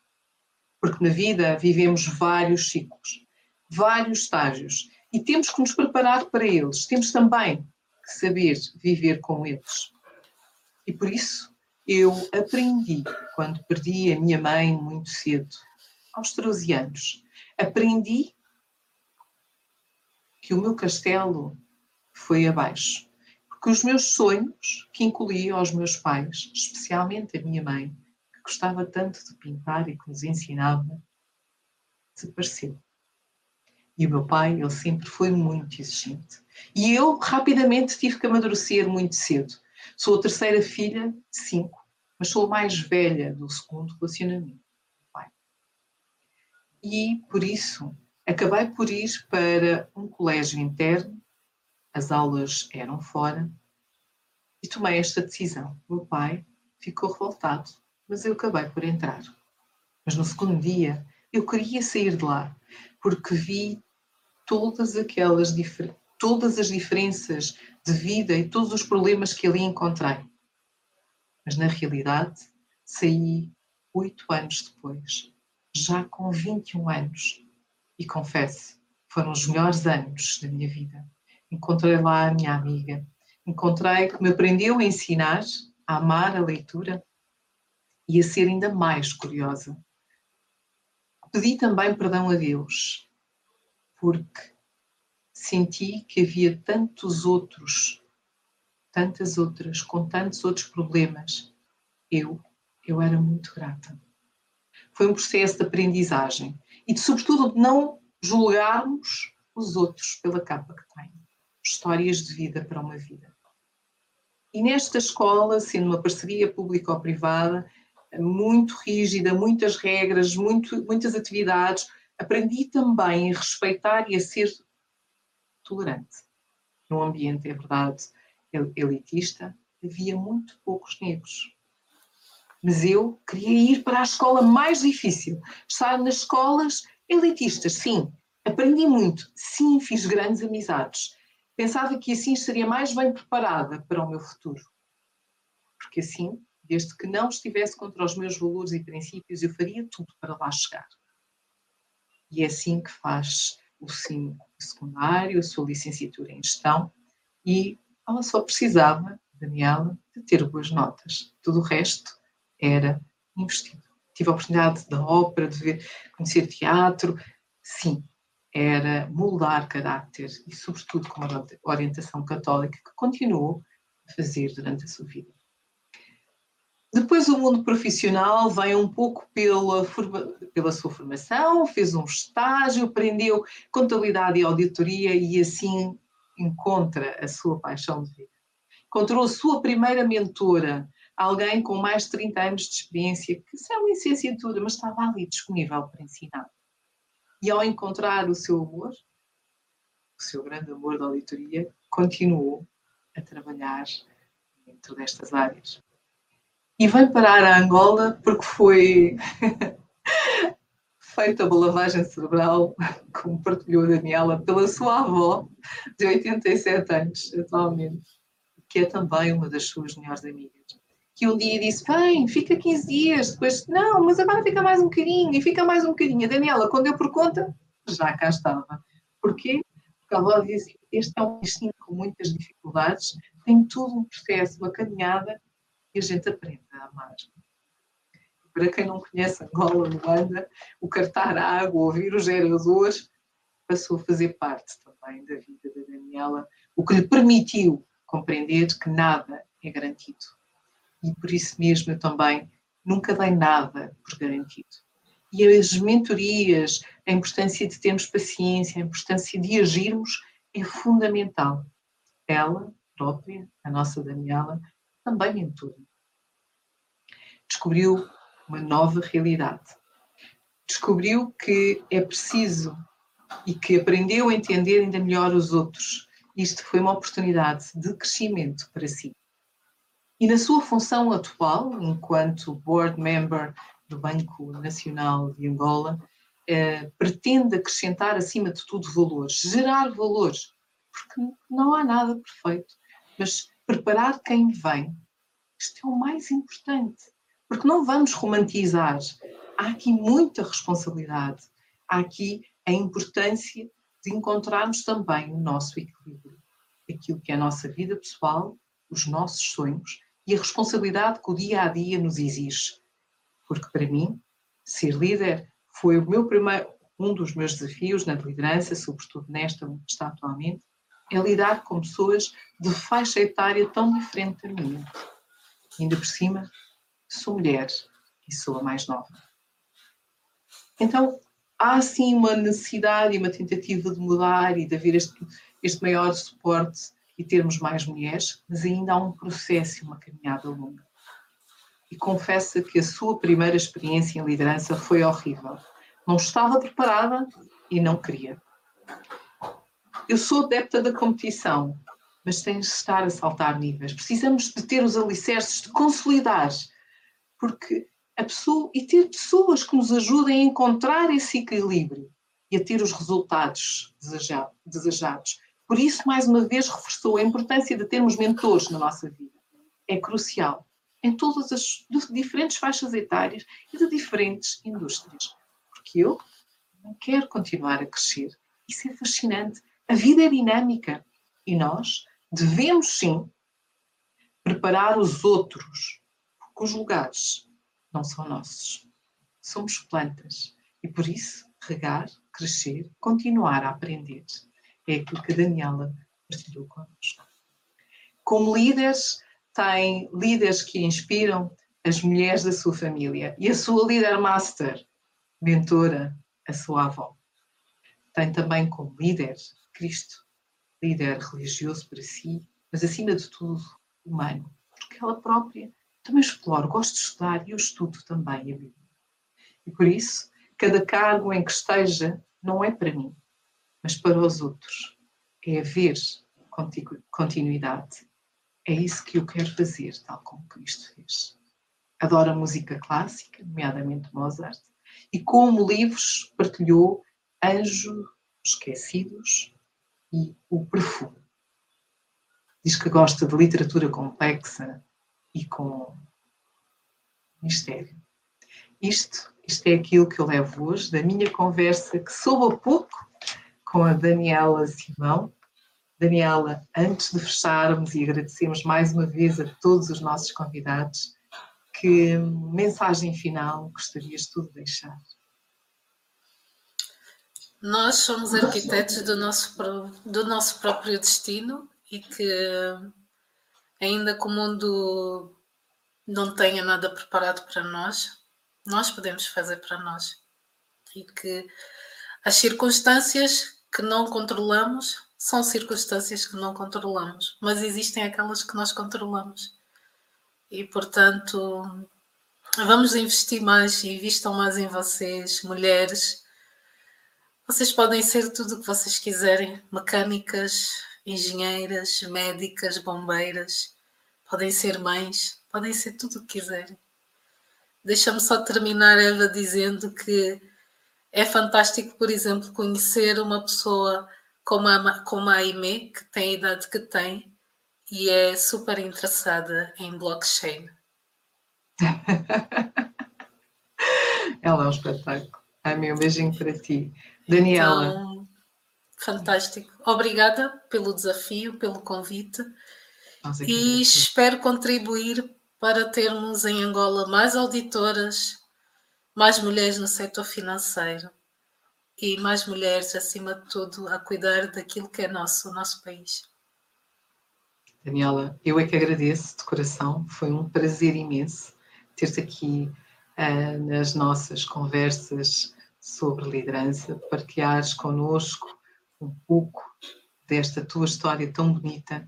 Porque na vida vivemos vários ciclos, vários estágios e temos que nos preparar para eles. Temos também que saber viver com eles. E por isso eu aprendi, quando perdi a minha mãe muito cedo, aos 13 anos, aprendi que o meu castelo foi abaixo. Porque os meus sonhos, que incluía aos meus pais, especialmente a minha mãe, que gostava tanto de pintar e que nos ensinava, desapareceu. E o meu pai, ele sempre foi muito exigente. E eu rapidamente tive que amadurecer muito cedo. Sou a terceira filha de cinco, mas sou a mais velha do segundo relacionamento. E por isso Acabei por ir para um colégio interno, as aulas eram fora, e tomei esta decisão. Meu pai ficou revoltado, mas eu acabei por entrar. Mas no segundo dia eu queria sair de lá, porque vi todas aquelas todas as diferenças de vida e todos os problemas que ali encontrei. Mas na realidade saí oito anos depois, já com 21 anos, e confesso, foram os melhores anos da minha vida. Encontrei lá a minha amiga, encontrei que me aprendeu a ensinar a amar a leitura e a ser ainda mais curiosa. Pedi também perdão a Deus, porque senti que havia tantos outros, tantas outras, com tantos outros problemas. Eu, eu era muito grata. Foi um processo de aprendizagem e, de, sobretudo, de não julgarmos os outros pela capa que têm. Histórias de vida para uma vida. E nesta escola, sendo uma parceria público-privada, muito rígida, muitas regras, muito, muitas atividades, aprendi também a respeitar e a ser tolerante. Num ambiente, é verdade, elitista, havia muito poucos negros. Mas eu queria ir para a escola mais difícil, estar nas escolas elitistas, sim. Aprendi muito, sim, fiz grandes amizades. Pensava que assim estaria mais bem preparada para o meu futuro. Porque assim, desde que não estivesse contra os meus valores e princípios, eu faria tudo para lá chegar. E é assim que faz o sim secundário, a sua licenciatura em gestão, e ela só precisava, Daniela, de ter boas notas. Tudo o resto era investido. Tive a oportunidade da ópera, de ver, conhecer teatro. Sim, era moldar caráter e, sobretudo, com uma orientação católica que continuou a fazer durante a sua vida. Depois o mundo profissional vem um pouco pela, pela sua formação, fez um estágio, aprendeu contabilidade e auditoria e assim encontra a sua paixão de vida. Encontrou a sua primeira mentora, alguém com mais de 30 anos de experiência, que sem licenciatura, mas estava ali disponível para ensinar. E ao encontrar o seu amor, o seu grande amor da auditoria, continuou a trabalhar dentro destas áreas. E veio parar a Angola porque foi feita uma lavagem cerebral, como partilhou a Daniela, pela sua avó, de 87 anos atualmente, que é também uma das suas melhores amigas. Que um dia disse: Vem, fica 15 dias, depois, não, mas agora fica mais um bocadinho, e fica mais um bocadinho. A Daniela, quando deu por conta, já cá estava. Porquê? Porque a avó disse: Este é um destino com muitas dificuldades, tem todo um processo, uma caminhada, e a gente aprende a amar. Para quem não conhece Angola, Luanda, o cartar água, ouvir os geradores, passou a fazer parte também da vida da Daniela, o que lhe permitiu compreender que nada é garantido. E por isso mesmo eu também nunca dei nada por garantido. E as mentorias, a importância de termos paciência, a importância de agirmos é fundamental. Ela própria, a nossa Daniela, também tudo. Descobriu uma nova realidade. Descobriu que é preciso e que aprendeu a entender ainda melhor os outros. Isto foi uma oportunidade de crescimento para si. E na sua função atual, enquanto board member do Banco Nacional de Angola, eh, pretende acrescentar, acima de tudo, valores, gerar valores, porque não há nada perfeito, mas preparar quem vem, isto é o mais importante porque não vamos romantizar. Há aqui muita responsabilidade, há aqui a importância de encontrarmos também o nosso equilíbrio, aquilo que é a nossa vida pessoal, os nossos sonhos e a responsabilidade que o dia a dia nos exige. Porque para mim, ser líder foi o meu primeiro, um dos meus desafios na liderança, sobretudo nesta que está atualmente, é lidar com pessoas de faixa etária tão diferente da minha. Ainda por cima, sou mulher e sou a mais nova. Então, há sim uma necessidade e uma tentativa de mudar e de haver este, este maior suporte e termos mais mulheres, mas ainda há um processo e uma caminhada longa. E confessa que a sua primeira experiência em liderança foi horrível. Não estava preparada e não queria. Eu sou adepta da competição, mas tens de estar a saltar níveis. Precisamos de ter os alicerces, de consolidar porque a pessoa e ter pessoas que nos ajudem a encontrar esse equilíbrio e a ter os resultados desejados. Por isso, mais uma vez, reforçou a importância de termos mentores na nossa vida. É crucial em todas as diferentes faixas etárias e de diferentes indústrias. Porque eu não quero continuar a crescer. Isso é fascinante. A vida é dinâmica e nós devemos sim preparar os outros os lugares não são nossos. Somos plantas e por isso regar, crescer, continuar a aprender. É aquilo que a Daniela partilhou connosco. Como líderes, tem líderes que inspiram as mulheres da sua família e a sua líder master, mentora, a sua avó. Tem também como líder Cristo, líder religioso para si, mas acima de tudo humano, porque ela própria também exploro, gosto de estudar e eu estudo também a Bíblia. E por isso, cada cargo em que esteja não é para mim, mas para os outros. É haver continuidade. É isso que eu quero fazer, tal como Cristo fez. Adoro a música clássica, nomeadamente Mozart, e como livros partilhou Anjos Esquecidos e O Perfume. Diz que gosta de literatura complexa, e com mistério. Isto, isto é aquilo que eu levo hoje da minha conversa que soube há pouco com a Daniela Simão. Daniela, antes de fecharmos e agradecemos mais uma vez a todos os nossos convidados, que mensagem final gostarias tu de deixar? Nós somos arquitetos do nosso, do nosso próprio destino e que ainda que o mundo não tenha nada preparado para nós, nós podemos fazer para nós. E que as circunstâncias que não controlamos são circunstâncias que não controlamos, mas existem aquelas que nós controlamos. E portanto, vamos investir mais e investam mais em vocês, mulheres. Vocês podem ser tudo o que vocês quiserem, mecânicas, engenheiras, médicas, bombeiras, podem ser mães, podem ser tudo o que quiserem. Deixa-me só terminar, Eva, dizendo que é fantástico, por exemplo, conhecer uma pessoa como a, como a Aimee, que tem a idade que tem e é super interessada em blockchain. Ela é um espetáculo. Aimee, um beijinho para ti. Daniela. Então, fantástico. Obrigada pelo desafio, pelo convite. E espero contribuir para termos em Angola mais auditoras, mais mulheres no setor financeiro e mais mulheres, acima de tudo, a cuidar daquilo que é nosso, o nosso país. Daniela, eu é que agradeço de coração, foi um prazer imenso ter-te aqui uh, nas nossas conversas sobre liderança, partilhares connosco um pouco desta tua história tão bonita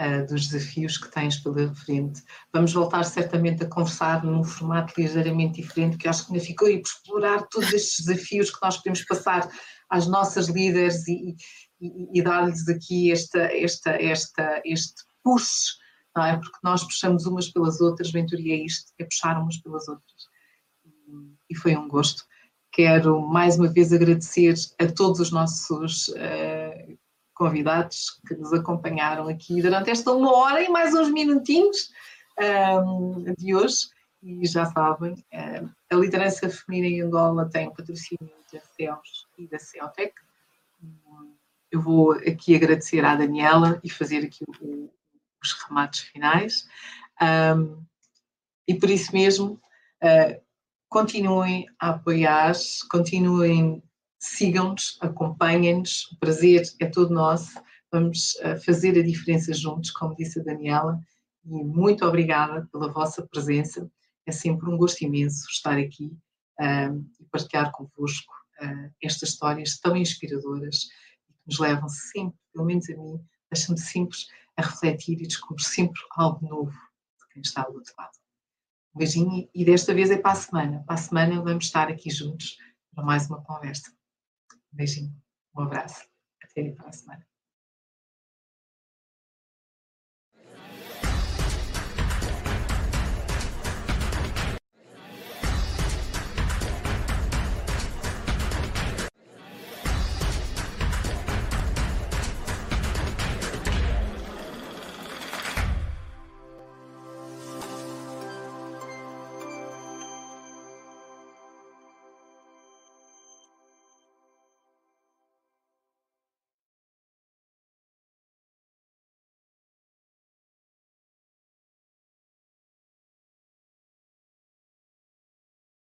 uh, dos desafios que tens pela frente. Vamos voltar certamente a conversar num formato ligeiramente diferente, que acho que ainda ficou aí por explorar todos estes desafios que nós podemos passar às nossas líderes e, e, e dar-lhes aqui esta, esta, esta, este push, não é? Porque nós puxamos umas pelas outras, Venturia é isto, é puxar umas pelas outras. E foi um gosto. Quero mais uma vez agradecer a todos os nossos uh, convidados que nos acompanharam aqui durante esta uma hora e mais uns minutinhos um, de hoje. E já sabem, um, a liderança feminina em Angola tem o patrocínio da CEOS e da CEOTEC. Eu vou aqui agradecer à Daniela e fazer aqui o, os remates finais. Um, e por isso mesmo, uh, continuem a apoiar, continuem sigam-nos, acompanhem-nos, o prazer é todo nosso, vamos eh, fazer a diferença juntos, como disse a Daniela, e muito obrigada pela vossa presença, é sempre um gosto imenso estar aqui uh, e partilhar convosco uh, estas histórias tão inspiradoras e que nos levam sempre, pelo menos a mim, deixam-me sempre a refletir e descobrir sempre algo novo de quem está ao outro lado. Um beijinho e desta vez é para a semana. Para a semana vamos estar aqui juntos para mais uma conversa. Um beijinho, um abraço. Até a próxima.